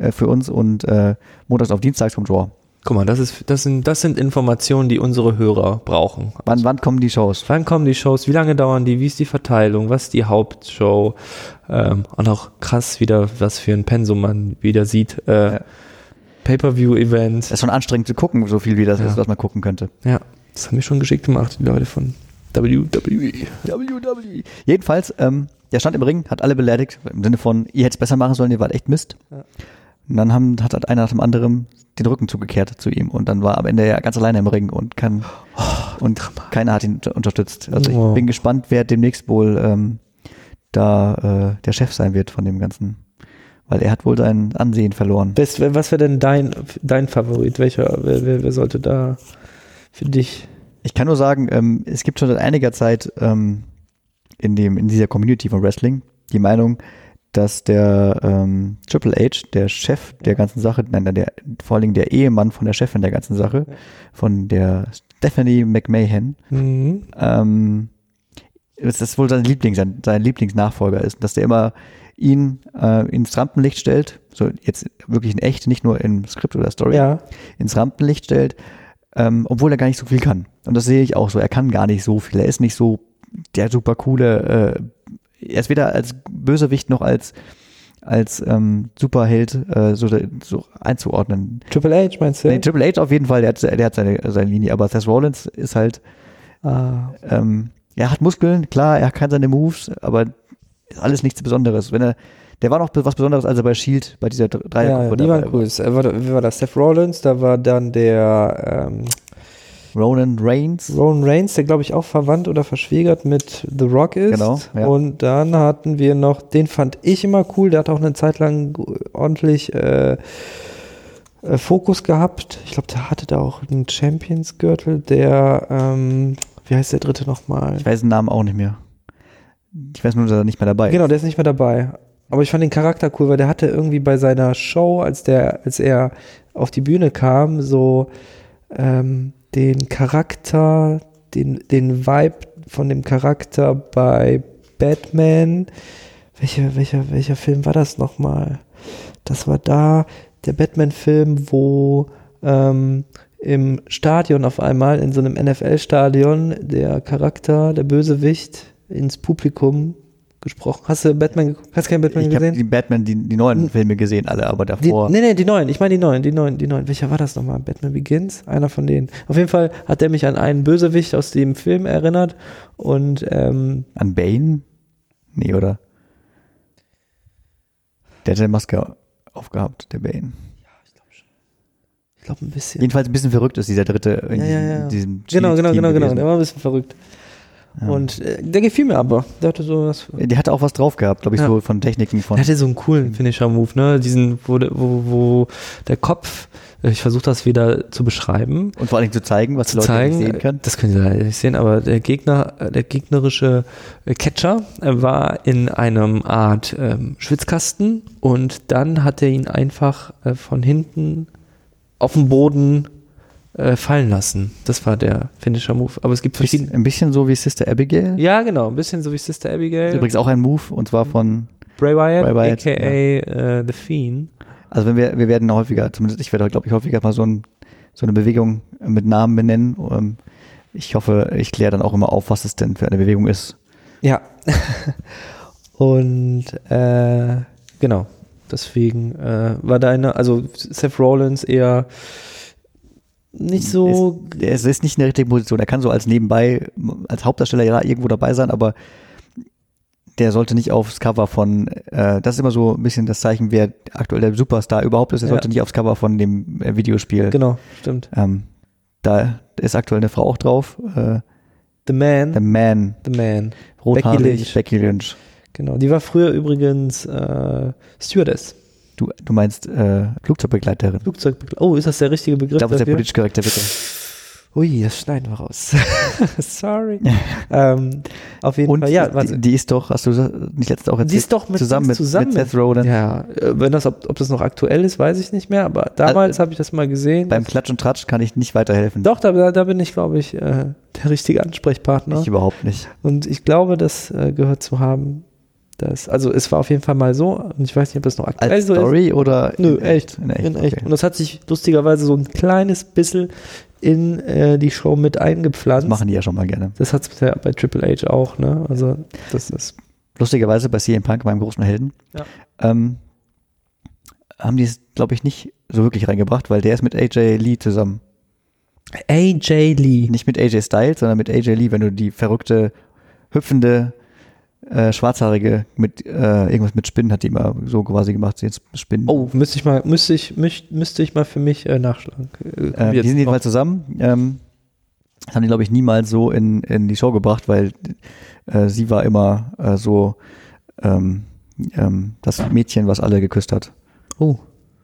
äh, für uns und äh, montags auf dienstags kommt Raw. Guck mal, das, ist, das, sind, das sind Informationen, die unsere Hörer brauchen. Wann, wann kommen die Shows? Wann kommen die Shows? Wie lange dauern die? Wie ist die Verteilung? Was ist die Hauptshow? Ähm, und auch krass wieder, was für ein Pensum man wieder sieht. Äh, Ja. Pay-Per-View-Event. Das ist schon anstrengend zu gucken, so viel wie das Ja. ist, was man gucken könnte. Ja, das haben wir schon geschickt gemacht, die Leute von WWE. WWE. Jedenfalls, ähm, der stand im Ring, hat alle beleidigt, im Sinne von, ihr hättet es besser machen sollen, ihr wart echt Mist. Ja. Und dann haben, hat halt einer nach dem anderen den Rücken zugekehrt zu ihm und dann war am Ende er ganz alleine im Ring und kann und keiner hat ihn unter- unterstützt. Also ich Oh. bin gespannt, wer demnächst wohl ähm, da äh, der Chef sein wird von dem Ganzen. Weil er hat wohl sein Ansehen verloren. Best, was wäre denn dein, dein Favorit? Welcher, wer, wer, wer sollte da für dich? Ich kann nur sagen, ähm, es gibt schon seit einiger Zeit ähm, in, dem, in dieser Community von Wrestling die Meinung, dass der ähm, Triple H, der Chef der ganzen Sache, nein, der, vor allen Dingen der Ehemann von der Chefin der ganzen Sache, von der Stephanie McMahon, Mhm. ähm, dass das wohl sein Liebling, sein, sein Lieblingsnachfolger ist, dass der immer ihn äh, ins Rampenlicht stellt, so jetzt wirklich in echt, nicht nur im Skript oder Story, Ja. ins Rampenlicht stellt, ähm, obwohl er gar nicht so viel kann. Und das sehe ich auch so. Er kann gar nicht so viel. Er ist nicht so der super coole, äh, er ist weder als Bösewicht noch als als ähm, Superheld äh, so, so einzuordnen. Triple H meinst du? Nee, Triple H auf jeden Fall, der hat, der hat seine, seine Linie, aber Seth Rollins ist halt, ah. ähm, er hat Muskeln, klar, er kann seine Moves, aber ist alles nichts Besonderes. Wenn er, der war noch was Besonderes, als er bei Shield bei dieser Ja, Dreiergruppe die waren dabei cool. Äh, warte, Wie war das? Seth Rollins, da war dann der ähm, Ronan Reigns. Roman Reigns, der glaube ich auch verwandt oder verschwägert mit The Rock ist. Genau, ja. Und dann hatten wir noch, den fand ich immer cool, der hat auch eine Zeit lang ordentlich äh, äh, Fokus gehabt. Ich glaube, der hatte da auch einen Champions-Gürtel, der, ähm, wie heißt der dritte nochmal? Ich weiß den Namen auch nicht mehr. Ich weiß nur, dass er nicht mehr dabei ist. Genau, der ist nicht mehr dabei. Aber ich fand den Charakter cool, weil der hatte irgendwie bei seiner Show, als der, als er auf die Bühne kam, so ähm, den Charakter, den, den Vibe von dem Charakter bei Batman. Welcher, welcher, welcher Film war das nochmal? Das war da, der Batman-Film, wo ähm, im Stadion auf einmal, in so einem NFL-Stadion, der Charakter, der Bösewicht, ins Publikum gesprochen. Hast du Batman geguckt? Hast du keinen Batman Ich habe gesehen? die Batman, die, die neuen Filme gesehen, alle, aber Die, davor. nee, nee, die neuen. Ich meine die neuen, die neuen, die neuen. Welcher war das nochmal? Batman Begins? Einer von denen. Auf jeden Fall hat er mich an einen Bösewicht aus dem Film erinnert und ähm, An Bane? Nee, oder? Der hatte eine Maske aufgehabt, der Bane. ich glaube ein bisschen. Jedenfalls ein bisschen verrückt ist dieser dritte in Ja, ja, ja. diesem, diesem Genau, genau, genau, genau. Der war ein bisschen verrückt. Ja. Und äh, der gefiel mir aber. Der hatte so was. Die hatte auch was drauf gehabt, glaube ich, Ja. so von Techniken von. Der hatte so einen coolen Finisher-Move, ne? Diesen, wo, der- wo, wo der Kopf, äh, ich versuche das wieder zu beschreiben, Und vor allem zu zeigen, was die zu Leute zeigen. nicht sehen können. Das können Sie leider nicht sehen, aber der Gegner, äh, der gegnerische äh, Catcher äh, war in einem Art ähm, Schwitzkasten und dann hat er ihn einfach äh, von hinten auf den Boden äh, fallen lassen. Das war der Finisher Move. Aber es gibt verschiedene. Ein bisschen so wie Sister Abigail. Ja, genau, ein bisschen so wie Sister Abigail. Übrigens auch ein Move, und zwar von, Bray Wyatt, Bray Wyatt, aka äh, The Fiend. also wenn wir, wir werden häufiger, zumindest ich werde, glaube ich, häufiger mal so, ein, so eine Bewegung mit Namen benennen. Ähm, Ich hoffe, ich kläre dann auch immer auf, was es denn für eine Bewegung ist. Ja. (laughs) Und äh, genau, deswegen äh, war deine, also Seth Rollins eher nicht so. Ist, er ist nicht in der richtigen Position. Er kann so als nebenbei, als Hauptdarsteller ja irgendwo dabei sein, aber der sollte nicht aufs Cover von, äh, das ist immer so ein bisschen das Zeichen, wer aktuell der Superstar überhaupt ist. Er Ja. sollte nicht aufs Cover von dem äh, Videospiel. genau, stimmt. Ähm, da ist aktuell eine Frau auch drauf. Äh, The Man, The Man, The Man. rothaarig, Becky Lynch. Becky Lynch. Genau, die war früher übrigens äh, Stewardess. Du, du meinst äh, Flugzeugbegleiterin. Flugzeugbegleiter. Oh, ist das der richtige Begriff Ich glaube, das ist der politisch korrekte bitte. Ui, das schneiden wir raus. (laughs) Sorry. (laughs) ähm, auf jeden Und Fall, ja, die, die ist doch, hast du nicht letztens auch erzählt? Die ist doch mit zusammen mit, zusammen mit Seth Rogen. Ja, äh, wenn das, ob, ob das noch aktuell ist, weiß ich nicht mehr, aber damals habe ich das mal gesehen. Beim Klatsch und Tratsch kann ich nicht weiterhelfen. Doch, da, da bin ich, glaube ich, äh, der richtige Ansprechpartner. Ich überhaupt nicht. Und ich glaube, das äh, gehört zu haben, Das, also es war auf jeden Fall mal so, und ich weiß nicht, ob das noch aktuell Als so Story ist. oder Nö, in echt. In echt. In echt. Okay. Und das hat sich lustigerweise so ein kleines bisschen in äh, die Show mit eingepflanzt. Das machen die ja schon mal gerne. Das hat es bisher bei Triple H auch, ne? Also das ist. Lustigerweise bei CM Punk, meinem großen Helden, Ja. ähm, haben die es, glaube ich, nicht so wirklich reingebracht, weil der ist mit AJ Lee zusammen. AJ Lee. Nicht mit AJ Styles, sondern mit AJ Lee, wenn du die verrückte, hüpfende, äh, schwarzhaarige mit äh, irgendwas mit Spinnen hat die immer so quasi gemacht, jetzt Spinnen. Oh, müsste ich mal, müsste ich, müsste, ich mal für mich äh, nachschlagen. Äh, äh, jetzt die sind jedenfalls zusammen. Ähm, das haben die, glaube ich, niemals so in, in die Show gebracht, weil äh, sie war immer äh, so ähm, ähm, das Mädchen, was alle geküsst hat. Oh.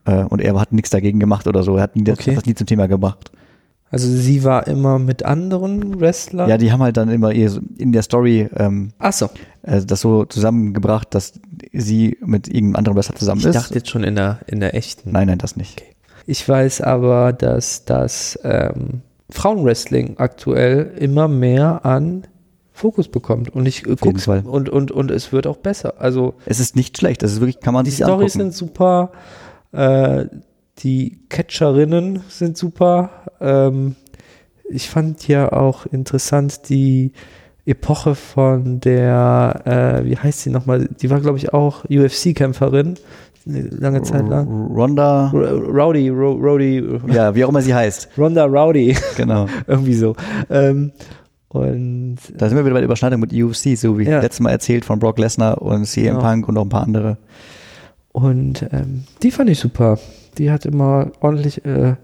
Äh, und er hat nichts dagegen gemacht oder so. Er hat nie das, Okay. das nie zum Thema gebracht. Also sie war immer mit anderen Wrestlern. Ja, die haben halt dann immer in der Story ähm, Ach so. äh, das so zusammengebracht, dass sie mit irgendeinem anderen Wrestler zusammen Ich ist. dachte jetzt schon in der, in der echten. nein, nein, das nicht. Ich weiß aber, dass das ähm, Frauenwrestling aktuell immer mehr an Fokus bekommt. Und ich äh, guck's Fall. und, und, und es wird auch besser. Also Es ist nicht schlecht. Das ist wirklich, kann man die sich Storys angucken. sind super, äh, die Catcherinnen sind super. Ähm, ich fand ja auch interessant die Epoche von der, äh, wie heißt sie nochmal? Die war, glaube ich, auch UFC-Kämpferin, lange Zeit lang. Ronda, Rowdy, Ro Rowdy, ja, wie auch immer sie heißt. (laughs) Ronda Rowdy, Genau. (laughs) irgendwie so. Ähm, und Da sind wir wieder bei der Überschneidung mit UFC, so wie Ja. letztes Mal erzählt von Brock Lesnar und CM Genau. Punk und noch ein paar andere. Und ähm, die fand ich super. Die hat immer ordentlich äh,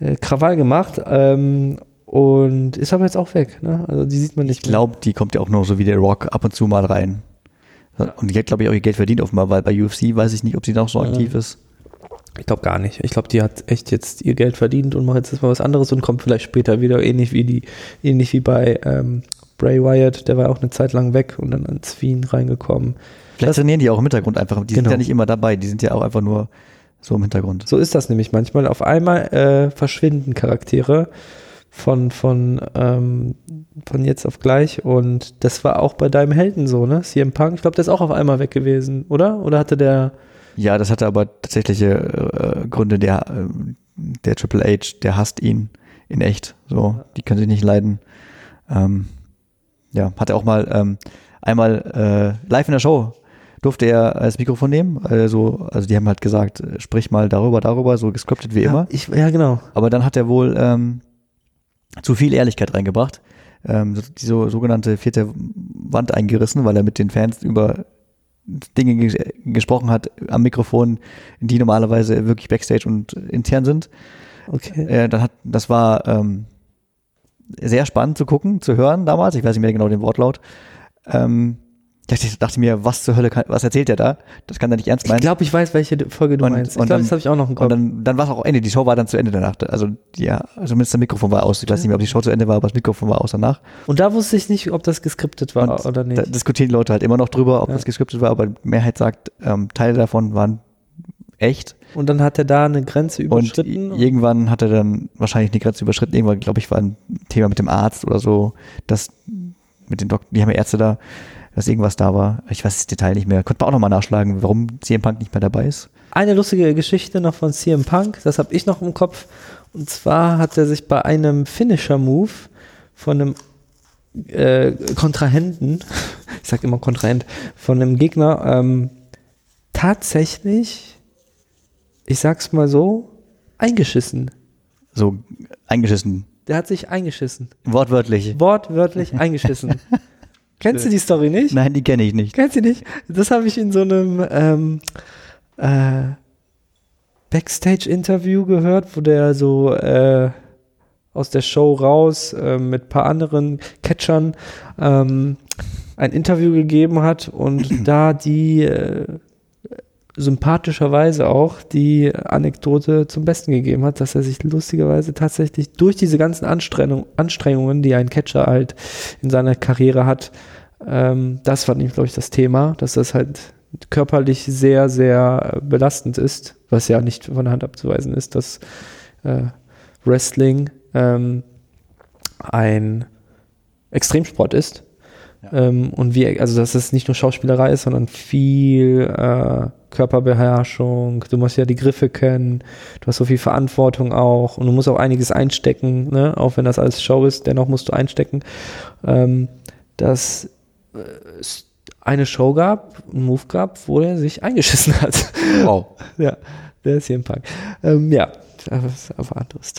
äh, Krawall gemacht ähm, und ist aber jetzt auch weg. Ne? Also die sieht man Ich nicht. mehr. glaube, die kommt ja auch nur so wie der Rock ab und zu mal rein. Und die hat, glaube ich, auch ihr Geld verdient offenbar, weil bei UFC weiß ich nicht, ob sie noch so Ja. aktiv ist. Ich glaube gar nicht. Ich glaube, die hat echt jetzt ihr Geld verdient und macht jetzt mal was anderes und kommt vielleicht später wieder, ähnlich wie die, ähnlich wie bei ähm, Bray Wyatt, der war auch eine Zeit lang weg und dann ins Wien reingekommen. Vielleicht Das- trainieren die auch im Hintergrund einfach. Die sind Genau. ja nicht immer dabei, die sind ja auch einfach nur so im Hintergrund. So ist das nämlich manchmal. Auf einmal äh, verschwinden Charaktere von, von, ähm, von jetzt auf gleich. Und das war auch bei deinem Helden so, ne? CM Punk. Ich glaube, der ist auch auf einmal weg gewesen, oder? Oder hatte der. Ja, das hatte aber tatsächliche äh, Gründe. Der, äh, der Triple H, der hasst ihn in echt. So, die können sich nicht leiden. Ähm, ja, hat er auch mal ähm, einmal äh, live in der Show durfte er das Mikrofon nehmen. Also, also die haben halt gesagt, äh, sprich mal darüber, darüber, so gescriptet wie immer. Ja, ich, ja, genau. Aber dann hat er wohl ähm, zu viel Ehrlichkeit reingebracht. Ähm, die so, sogenannte vierte Wand eingerissen, weil er mit den Fans über Dinge ges gesprochen hat am Mikrofon, die normalerweise wirklich Backstage und intern sind. Okay. Äh, dann hat, das war ähm, sehr spannend zu gucken, zu hören damals. Ich weiß nicht mehr genau den Wortlaut. Ähm, ich dachte mir, was zur Hölle, kann, was erzählt er da? Das kann er nicht ernst Ich meinen. glaube, ich weiß, welche Folge du Und- meinst. Ich und glaube, das habe ich auch noch im Und Kopf. dann, dann war es auch Ende. Die Show war dann zu Ende danach. Also, ja, also zumindest das Mikrofon war aus. Ich weiß nicht mehr, ob die Show zu Ende war, aber das Mikrofon war aus danach. Und da wusste ich nicht, ob das geskriptet war Und oder nicht. Da diskutieren die Leute halt immer noch drüber, ob Ja. das gescriptet war, aber die Mehrheit sagt, ähm, Teile davon waren echt. Und dann hat er da eine Grenze Und überschritten. i- irgendwann hat er dann wahrscheinlich eine Grenze überschritten. Irgendwann, glaube ich, war ein Thema mit dem Arzt oder so, dass mit den Doktoren, die haben ja Ärzte da, dass irgendwas da war. Ich weiß das Detail nicht mehr. Könnte man auch nochmal nachschlagen, warum CM Punk nicht mehr dabei ist. Eine lustige Geschichte noch von CM Punk, das habe ich noch im Kopf. Und zwar hat er sich bei einem Finisher-Move von einem äh, Kontrahenten, (laughs) ich sage immer Kontrahent, von einem Gegner ähm, tatsächlich, ich sag's mal so, eingeschissen. So eingeschissen. Der hat sich eingeschissen. Wortwörtlich. Wortwörtlich eingeschissen. (laughs) Kennst du die Story nicht? Nein, die kenne ich nicht. Kennst du nicht? Das habe ich in so einem ähm, äh, Backstage-Interview gehört, wo der so äh, aus der Show raus äh, mit ein paar anderen Catchern ähm, ein Interview gegeben hat und (clears throat) da die äh, sympathischerweise auch die Anekdote zum Besten gegeben hat, dass er sich lustigerweise tatsächlich durch diese ganzen Anstrengung, Anstrengungen, die ein Catcher halt in seiner Karriere hat, ähm, das war nämlich, glaube ich, das Thema, dass das halt körperlich sehr, sehr belastend ist, was ja nicht von der Hand abzuweisen ist, dass äh, Wrestling ähm, ein Extremsport ist. Ähm, und wie, also dass es nicht nur Schauspielerei ist, sondern viel äh, Körperbeherrschung. Du musst ja die Griffe kennen. Du hast so viel Verantwortung auch. Und du musst auch einiges einstecken, ne? auch wenn das alles Show ist. Dennoch musst du einstecken. Ähm, dass äh, es eine Show gab, einen Move gab, wo er sich eingeschissen (laughs) hat. Wow. ja, der ist hier im Park. Ähm, ja, das ist aber anderes.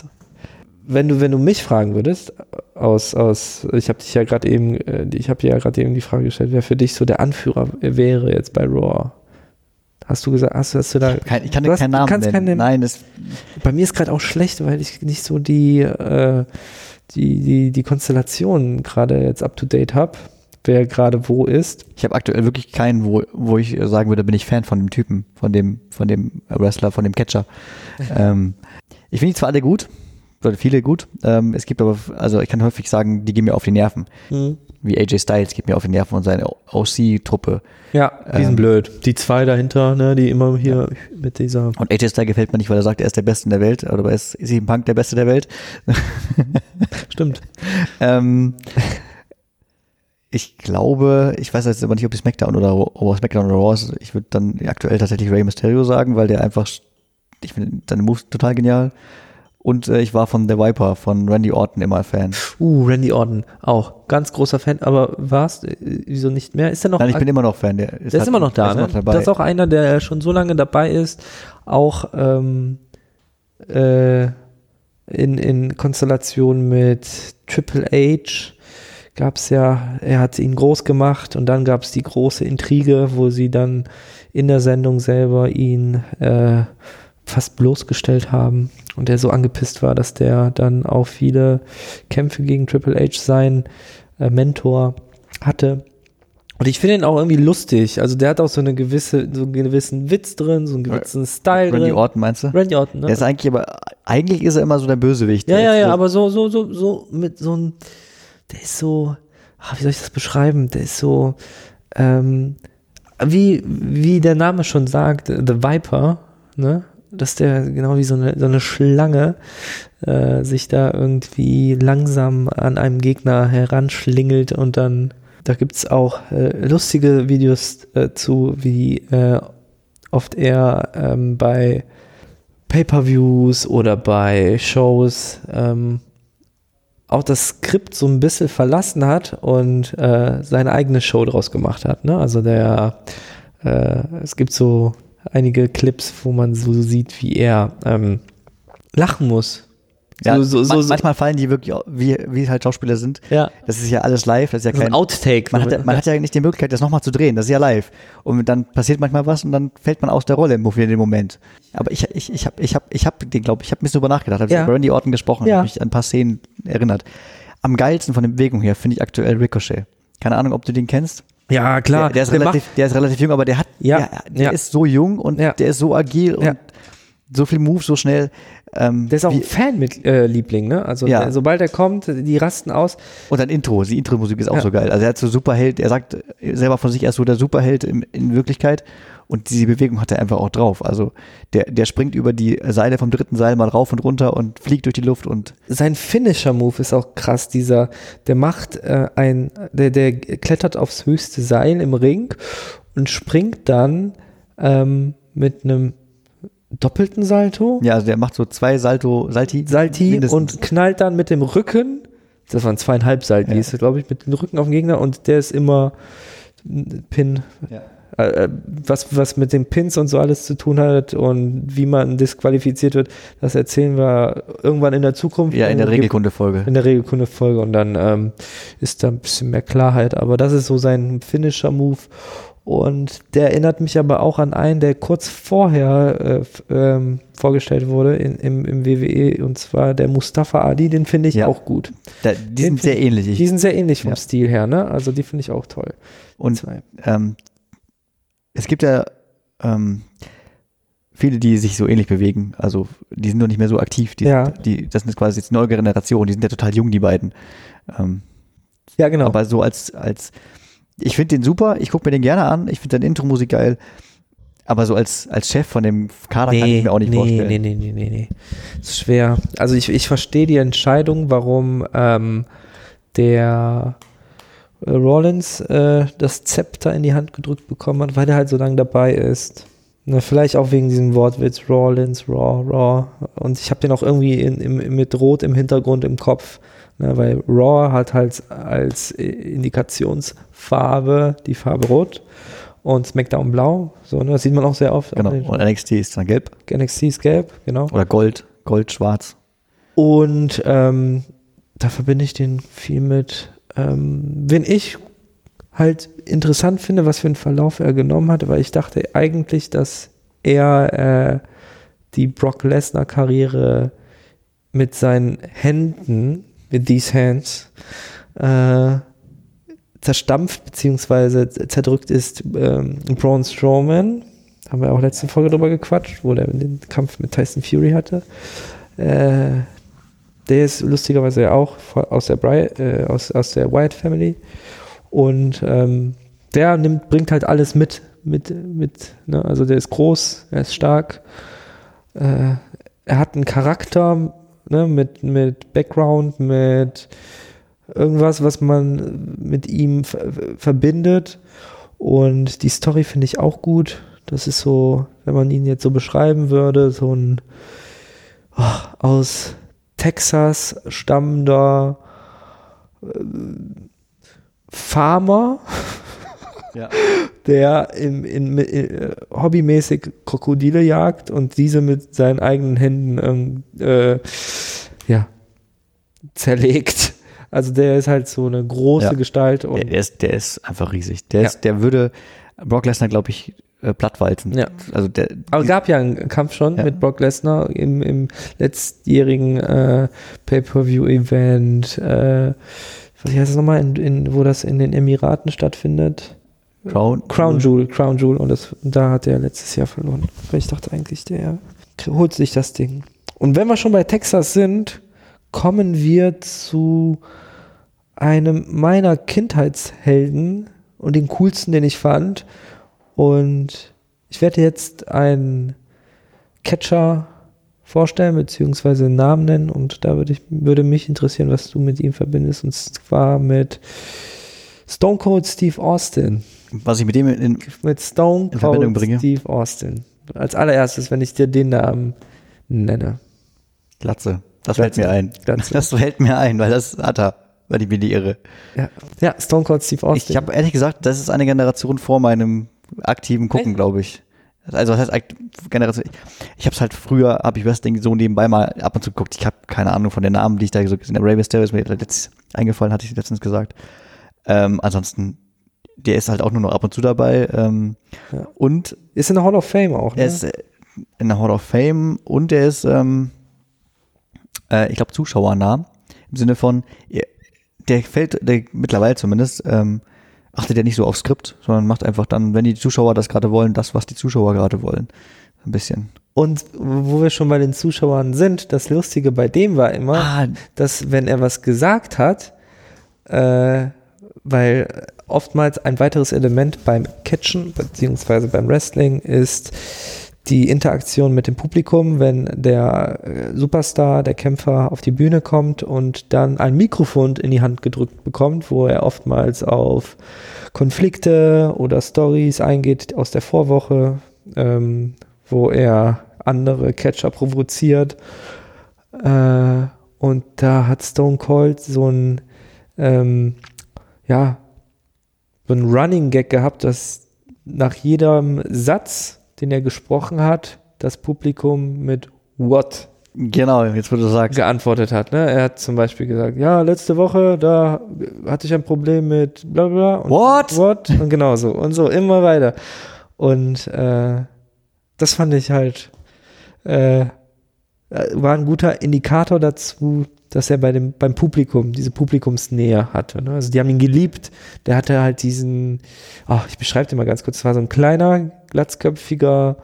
Wenn du, wenn du mich fragen würdest, aus, aus, ich habe dich ja gerade eben, äh, ich habe dir ja gerade eben die Frage gestellt, wer für dich so der Anführer wäre jetzt bei Raw. Hast du gesagt, hast, hast du da. Kein, ich kann dir keinen Namen kannst nennen. keinen nennen. Nein, das, Bei mir ist gerade auch schlecht, weil ich nicht so die, äh, die, die, die Konstellation gerade jetzt up to date habe, wer gerade wo ist. ich habe aktuell wirklich keinen, wo, wo ich sagen würde, bin ich Fan von dem Typen, von dem, von dem Wrestler, von dem Catcher. (laughs) ähm, ich finde die zwar alle gut, oder viele gut. Ähm, es gibt aber, also ich kann häufig sagen, die gehen mir auf die Nerven. Wie AJ Styles geht mir auf die Nerven und seine OC-Truppe. Ja, die sind Ähm, blöd. Die zwei dahinter, ne, die immer hier mit dieser. Und AJ Styles gefällt mir nicht, weil er sagt, er ist der Beste in der Welt, oder ist CM Punk der Beste der Welt. (laughs) Stimmt. (laughs) ähm, ich glaube, ich weiß jetzt aber nicht, ob die SmackDown oder ob SmackDown oder Raw ist. Ich würde dann aktuell tatsächlich Rey Mysterio sagen, weil der einfach, ich finde seine Moves total genial. Und äh, ich war von The Viper, von Randy Orton immer Fan. Uh, Randy Orton, auch. Ganz großer Fan, aber warst, äh, wieso nicht mehr? Ist er noch Nein, ich bin immer noch Fan. Der ist, Der ist halt- immer noch da, ne? noch dabei. Das ist auch einer, der schon so lange dabei ist, auch ähm, äh, in, in Konstellation mit Triple H gab es ja, er hat ihn groß gemacht und dann gab es die große Intrige, wo sie dann in der Sendung selber ihn äh, fast bloßgestellt haben und er so angepisst war, dass der dann auch viele Kämpfe gegen Triple H sein äh, Mentor hatte. Und ich finde ihn auch irgendwie lustig. Also der hat auch so eine gewisse, so einen gewissen Witz drin, so einen gewissen Style Randy drin. Orton, meinst du? Randy Orton, ne? Der ist eigentlich aber, eigentlich ist er immer so der Bösewicht. Ja, ja, ja, aber so, so, so, so mit so einem, der ist so, ah, wie soll ich das beschreiben? Der ist so, ähm, wie, wie der Name schon sagt, The Viper, ne? Dass der genau wie so eine, so eine Schlange äh, sich da irgendwie langsam an einem Gegner heranschlingelt und dann, da gibt's auch äh, lustige Videos äh, zu, wie äh, oft er ähm, bei Pay-per-Views oder bei Shows ähm, auch das Skript so ein bisschen verlassen hat und äh, seine eigene Show draus gemacht hat. Ne? Also der, äh, es gibt so einige Clips, wo man so sieht, wie er ähm, lachen muss. Ja, so, so, so, ma- so, manchmal fallen die wirklich, wie, wie halt Schauspieler sind. ja, Das ist ja alles live, das ist ja so ein kein, Outtake. man, hat, ja- man hat ja nicht die Möglichkeit, das nochmal zu drehen, das ist ja live. Und dann passiert manchmal was und dann fällt man aus der Rolle im in dem Moment. Aber ich, ich, ich habe ich hab, ich hab den, glaube ich, habe bisschen drüber nachgedacht, habe Ja. über Randy Orton gesprochen, Ja. habe mich an ein paar Szenen erinnert. Am geilsten von der Bewegung her finde ich aktuell Ricochet. Keine Ahnung, ob du den kennst. ja, klar. Der, der, ist der relativ, der ist relativ jung, aber der hat, Ja, der, der ja. ist so jung und Ja. der ist so agil und Ja. So viel Move, so schnell. Ähm, Der ist auch wie, ein Fan-Liebling, ne? Also Ja. der, sobald er kommt, die rasten aus. und dann Intro, die Intro-Musik ist auch Ja. so geil. Also er hat so Superheld, er sagt selber von sich, er ist so der Superheld in, in Wirklichkeit und diese Bewegung hat er einfach auch drauf. Also der, der springt über die Seile vom dritten Seil mal rauf und runter und fliegt durch die Luft und Sein Finisher-Move ist auch krass. Dieser, der macht äh, ein, der, der klettert aufs höchste Seil im Ring und springt dann ähm, mit einem doppelten Salto, ja, also der macht so zwei Salto, Salti, Salti mindestens. und knallt dann mit dem Rücken, das waren zweieinhalb Saltis, glaube ich, mit dem Rücken auf den Gegner und der ist immer Pin. Ja. Äh, was, was mit den Pins und so alles zu tun hat und wie man disqualifiziert wird, das erzählen wir irgendwann in der Zukunft. ja, in der Regelkunde-Folge. in der Regelkunde-Folge und dann ähm, ist da ein bisschen mehr Klarheit. Aber das ist so sein Finisher-Move. Und der erinnert mich aber auch an einen, der kurz vorher äh, ähm, vorgestellt wurde in, im, im WWE, und zwar der Mustafa Ali, den finde ich Ja. auch gut. Da, die Den sind sehr ähnlich. Ich, Die sind sehr ähnlich vom Ja. Stil her, ne? Also die finde ich auch toll. und ähm, es gibt ja ähm, viele, die sich so ähnlich bewegen. Also die sind noch nicht mehr so aktiv. Die, Ja. die, das sind quasi jetzt neue Generation. Die sind ja total jung, die beiden. Ähm, Ja, genau. Aber so als, als ich finde den super, ich gucke mir den gerne an, ich finde deine Intro-Musik geil. Aber so als, als Chef von dem Kader kann ich mir auch nicht nee, vorstellen. Nee, nee, nee, nee, nee. Das ist schwer. Also ich, ich verstehe die Entscheidung, warum ähm, der äh, Rollins äh, das Zepter in die Hand gedrückt bekommen hat, weil er halt so lange dabei ist. Ne, vielleicht auch wegen diesem Wortwitz Rollins, Raw, Raw. Und ich habe den auch irgendwie in, im, mit Rot im Hintergrund im Kopf, ne, weil Raw hat halt als Indikationsfarbe die Farbe Rot und SmackDown blau. So, ne, das sieht man auch sehr oft. Genau. Und NXT ist dann gelb. NXT ist gelb, genau. Oder Gold, Gold, schwarz. Und ähm, da verbinde ich den viel mit, ähm, wenn ich halt interessant finde, was für einen Verlauf er genommen hat, weil ich dachte eigentlich, dass er äh, die Brock Lesnar-Karriere mit seinen Händen, mit these hands, äh, zerstampft bzw. zerdrückt ist ähm, Braun Strowman. Haben wir auch letzte Folge drüber gequatscht, wo der den Kampf mit Tyson Fury hatte. Äh, der ist lustigerweise ja auch aus der, Bri äh, aus, aus der Wyatt Family. Und ähm, der nimmt, bringt halt alles mit. mit, mit ne? Also der ist groß, er ist stark. Äh, er hat einen Charakter ne? mit, mit Background, mit irgendwas, was man mit ihm verbindet. Und die Story finde ich auch gut. Das ist so, wenn man ihn jetzt so beschreiben würde, so ein oh, aus Texas stammender äh, Farmer, ja. (laughs) der im, in, in, äh, hobbymäßig Krokodile jagt und diese mit seinen eigenen Händen äh, ja, zerlegt. Also der ist halt so eine große ja. Gestalt. Und der, ist, der ist einfach riesig. Der, ist, der würde Brock Lesnar, glaube ich, äh, plattwalzen. Ja. Also der, Aber es gab ja einen Kampf schon ja. mit Brock Lesnar im, im letztjährigen äh, Pay-Per-View-Event. Äh, was heißt das nochmal, in, in, wo das in den Emiraten stattfindet? Crown, Crown Jewel, Crown Jewel. Und das, da hat er letztes Jahr verloren. Weil ich dachte eigentlich, der holt sich das Ding. Und wenn wir schon bei Texas sind, kommen wir zu einem meiner Kindheitshelden und den coolsten, den ich fand. Und ich werde jetzt einen Catcher vorstellen, beziehungsweise einen Namen nennen. Und da würde, ich, würde mich interessieren, was du mit ihm verbindest. Und zwar mit Stone Cold Steve Austin. Was ich mit dem in, mit Stone in Cold bringe. Steve Austin. Als allererstes, wenn ich dir den Namen nenne. Glatze. Das Glatze. fällt mir ein. Glatze. Das fällt mir ein, weil das hat er, weil ich bin die irre. Ja, ja Stone Cold Steve Austin. Ich habe ehrlich gesagt, das ist eine Generation vor meinem aktiven Gucken, glaube ich. Also was heißt Generation? Ich habe es halt früher, habe ich Wrestling so nebenbei mal ab und zu geguckt. Ich habe keine Ahnung von den Namen, die ich da so gesehen habe. Ray Mysterio ist mir letztens eingefallen, hatte ich letztens gesagt. Ähm, ansonsten, der ist halt auch nur noch ab und zu dabei. Ähm, ja. Und ist in der Hall of Fame auch. Ne? Er ist äh, in der Hall of Fame und er ist, ähm, äh, ich glaube, zuschauernah im Sinne von, der fällt, der mittlerweile zumindest. Ähm, achtet ja nicht so auf Skript, sondern macht einfach dann, wenn die Zuschauer das gerade wollen, das, was die Zuschauer gerade wollen. Ein bisschen. Und wo wir schon bei den Zuschauern sind, das Lustige bei dem war immer, ah. dass wenn er was gesagt hat, äh, weil oftmals ein weiteres Element beim Catchen beziehungsweise beim Wrestling ist die Interaktion mit dem Publikum, wenn der äh, Superstar, der Kämpfer auf die Bühne kommt und dann ein Mikrofon in die Hand gedrückt bekommt, wo er oftmals auf Konflikte oder Stories eingeht aus der Vorwoche, ähm, wo er andere Catcher provoziert. Äh, und da hat Stone Cold so ein, ähm, ja, so ein Running Gag gehabt, dass nach jedem Satz den er gesprochen hat, das Publikum mit What Genau, jetzt wo du sagst. Geantwortet hat. Ne? Er hat zum Beispiel gesagt, ja, letzte Woche, da hatte ich ein Problem mit bla bla. Und What? What? Und genau so. Und so immer weiter. Und äh, das fand ich halt, äh, war ein guter Indikator dazu, dass er bei dem, beim Publikum diese Publikumsnähe hatte. Ne? Also die haben ihn geliebt. Der hatte halt diesen, ach, ich beschreibe den mal ganz kurz, es war so ein kleiner, glatzköpfiger,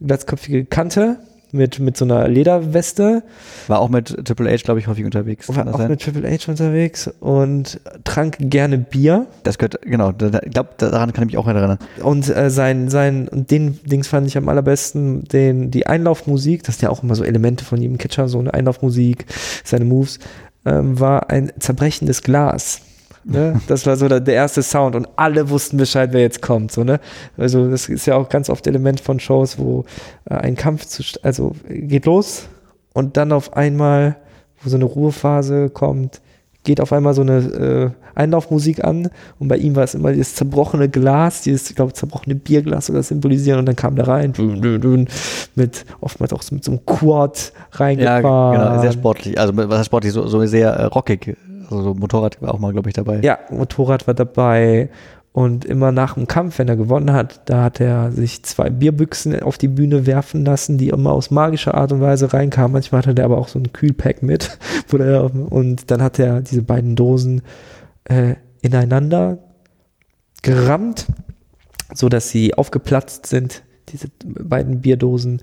glatzköpfige Kante mit, mit so einer Lederweste. War auch mit Triple H, glaube ich, häufig unterwegs. War auch sein? mit Triple H unterwegs und trank gerne Bier. Das gehört, genau, ich glaube, daran kann ich mich auch erinnern. Und äh, sein, sein, und den Dings fand ich am allerbesten, den, die Einlaufmusik, das sind ja auch immer so Elemente von jedem Catcher, so eine Einlaufmusik, seine Moves, ähm, war ein zerbrechendes Glas. Ne? Das war so der, der erste Sound und alle wussten Bescheid, wer jetzt kommt. So, ne? Also das ist ja auch ganz oft Element von Shows, wo äh, ein Kampf zu, also geht los und dann auf einmal, wo so eine Ruhephase kommt, geht auf einmal so eine äh, Einlaufmusik an und bei ihm war es immer dieses zerbrochene Glas, dieses, ich glaube, zerbrochene Bierglas oder symbolisieren und dann kam der rein mit oftmals auch so mit so einem Quad Ja, reingefahren. genau, sehr sportlich. Also was sportlich, so, so sehr äh, rockig. Also so Motorrad war auch mal, glaube ich, dabei. Ja, Motorrad war dabei. Und immer nach dem Kampf, wenn er gewonnen hat, da hat er sich zwei Bierbüchsen auf die Bühne werfen lassen, die immer aus magischer Art und Weise reinkamen. Manchmal hatte der aber auch so ein Kühlpack mit. (laughs) Und dann hat er diese beiden Dosen äh, ineinander gerammt, so dass sie aufgeplatzt sind, diese beiden Bierdosen,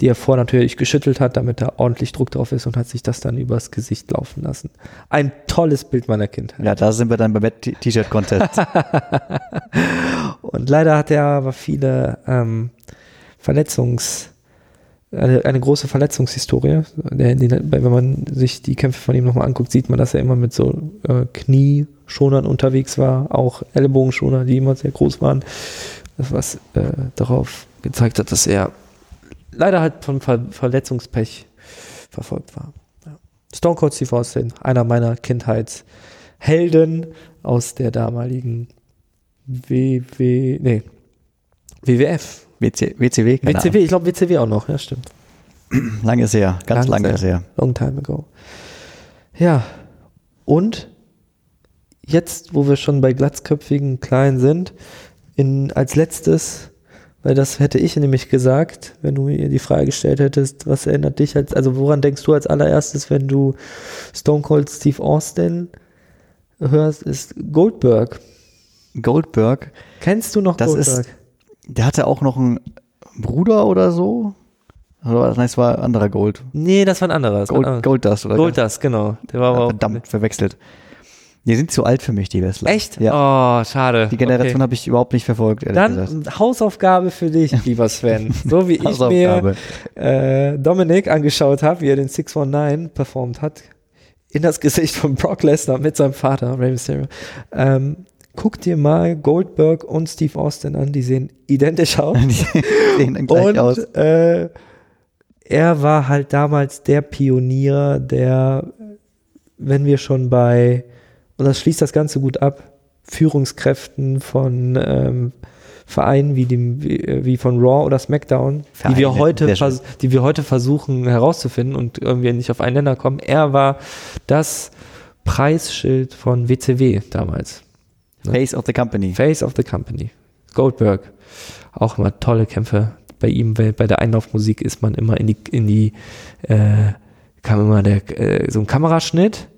die er vorher natürlich geschüttelt hat, damit da ordentlich Druck drauf ist und hat sich das dann übers Gesicht laufen lassen. Ein tolles Bild meiner Kindheit. Ja, da sind wir dann beim T-Shirt-Contest. (laughs) Und leider hat er aber viele ähm, Verletzungs, eine, eine große Verletzungshistorie. Wenn man sich die Kämpfe von ihm nochmal anguckt, sieht man, dass er immer mit so äh, Knieschonern unterwegs war, auch Ellenbogenschoner, die immer sehr groß waren, was äh, darauf gezeigt hat, dass er leider halt von Ver Verletzungspech verfolgt war. Ja. Stone Cold Steve Austin, einer meiner Kindheitshelden aus der damaligen WW, nee, WWF. WC, WCW, keine WCW, ich glaube WCW auch noch, ja, stimmt. Lange ist her, ganz Lang lange ist ist her. Long time ago. Ja, und jetzt, wo wir schon bei glatzköpfigen Kleinen sind, in, als letztes, weil das hätte ich nämlich gesagt, wenn du mir die Frage gestellt hättest, was erinnert dich als, also woran denkst du als allererstes, wenn du Stone Cold Steve Austin hörst, ist Goldberg. Goldberg, Kennst du noch Das ist- Goldberg? der hatte auch noch einen Bruder oder so. Oder nein, es war ein anderer Gold. nee, das war ein anderer. das war ein Gold, anderer. Goldust oder Goldust, genau. Der war Ja, verdammt verwechselt. Die sind zu alt für mich, die Wrestler. Echt? Ja. Oh, schade. Die Generation Okay. habe ich überhaupt nicht verfolgt, Dann gesagt. Hausaufgabe für dich, (laughs) lieber Sven. So wie ich mir äh, Dominik angeschaut habe, wie er den 619 performt hat, in das Gesicht von Brock Lesnar mit seinem Vater, Rey Mysterio. Ähm, guck dir mal Goldberg und Steve Austin an, die sehen identisch (laughs) aus. Die sehen dann gleich und aus. Äh, er war halt damals der Pionier, der, wenn wir schon bei, und das schließt das Ganze gut ab, Führungskräften von ähm, Vereinen wie, dem, wie, äh, wie von Raw oder SmackDown, die wir, Vereine, heute die wir heute versuchen herauszufinden und irgendwie nicht auf einen Nenner kommen. Er war das Preisschild von WCW damals. Face of the Company. Face of the Company. Goldberg. Auch immer tolle Kämpfe. Bei ihm, bei bei der Einlaufmusik ist man immer in die, in die, äh, kam immer der, äh, so ein Kameraschnitt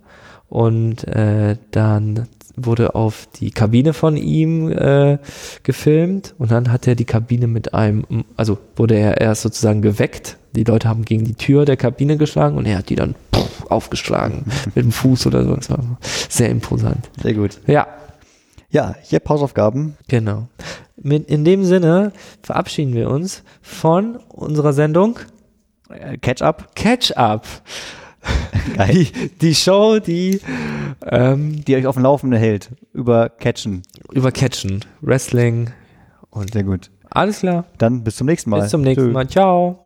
und äh, dann wurde auf die Kabine von ihm äh, gefilmt und dann hat er die Kabine mit einem, also wurde er erst sozusagen geweckt. Die Leute haben gegen die Tür der Kabine geschlagen und er hat die dann puff, aufgeschlagen (laughs) mit dem Fuß oder so. Das war sehr imposant. Sehr gut. Ja, Ja, hier Hausaufgaben. Genau. Mit, in dem Sinne verabschieden wir uns von unserer Sendung Äh, Catch up. Catch Up. (laughs) Geil. Die, die Show, die ähm, Die euch auf dem Laufenden hält. Über Catchen. über Catchen, Wrestling und Sehr gut. alles klar. Dann bis zum nächsten Mal. Bis zum nächsten Tschö. Mal. Ciao.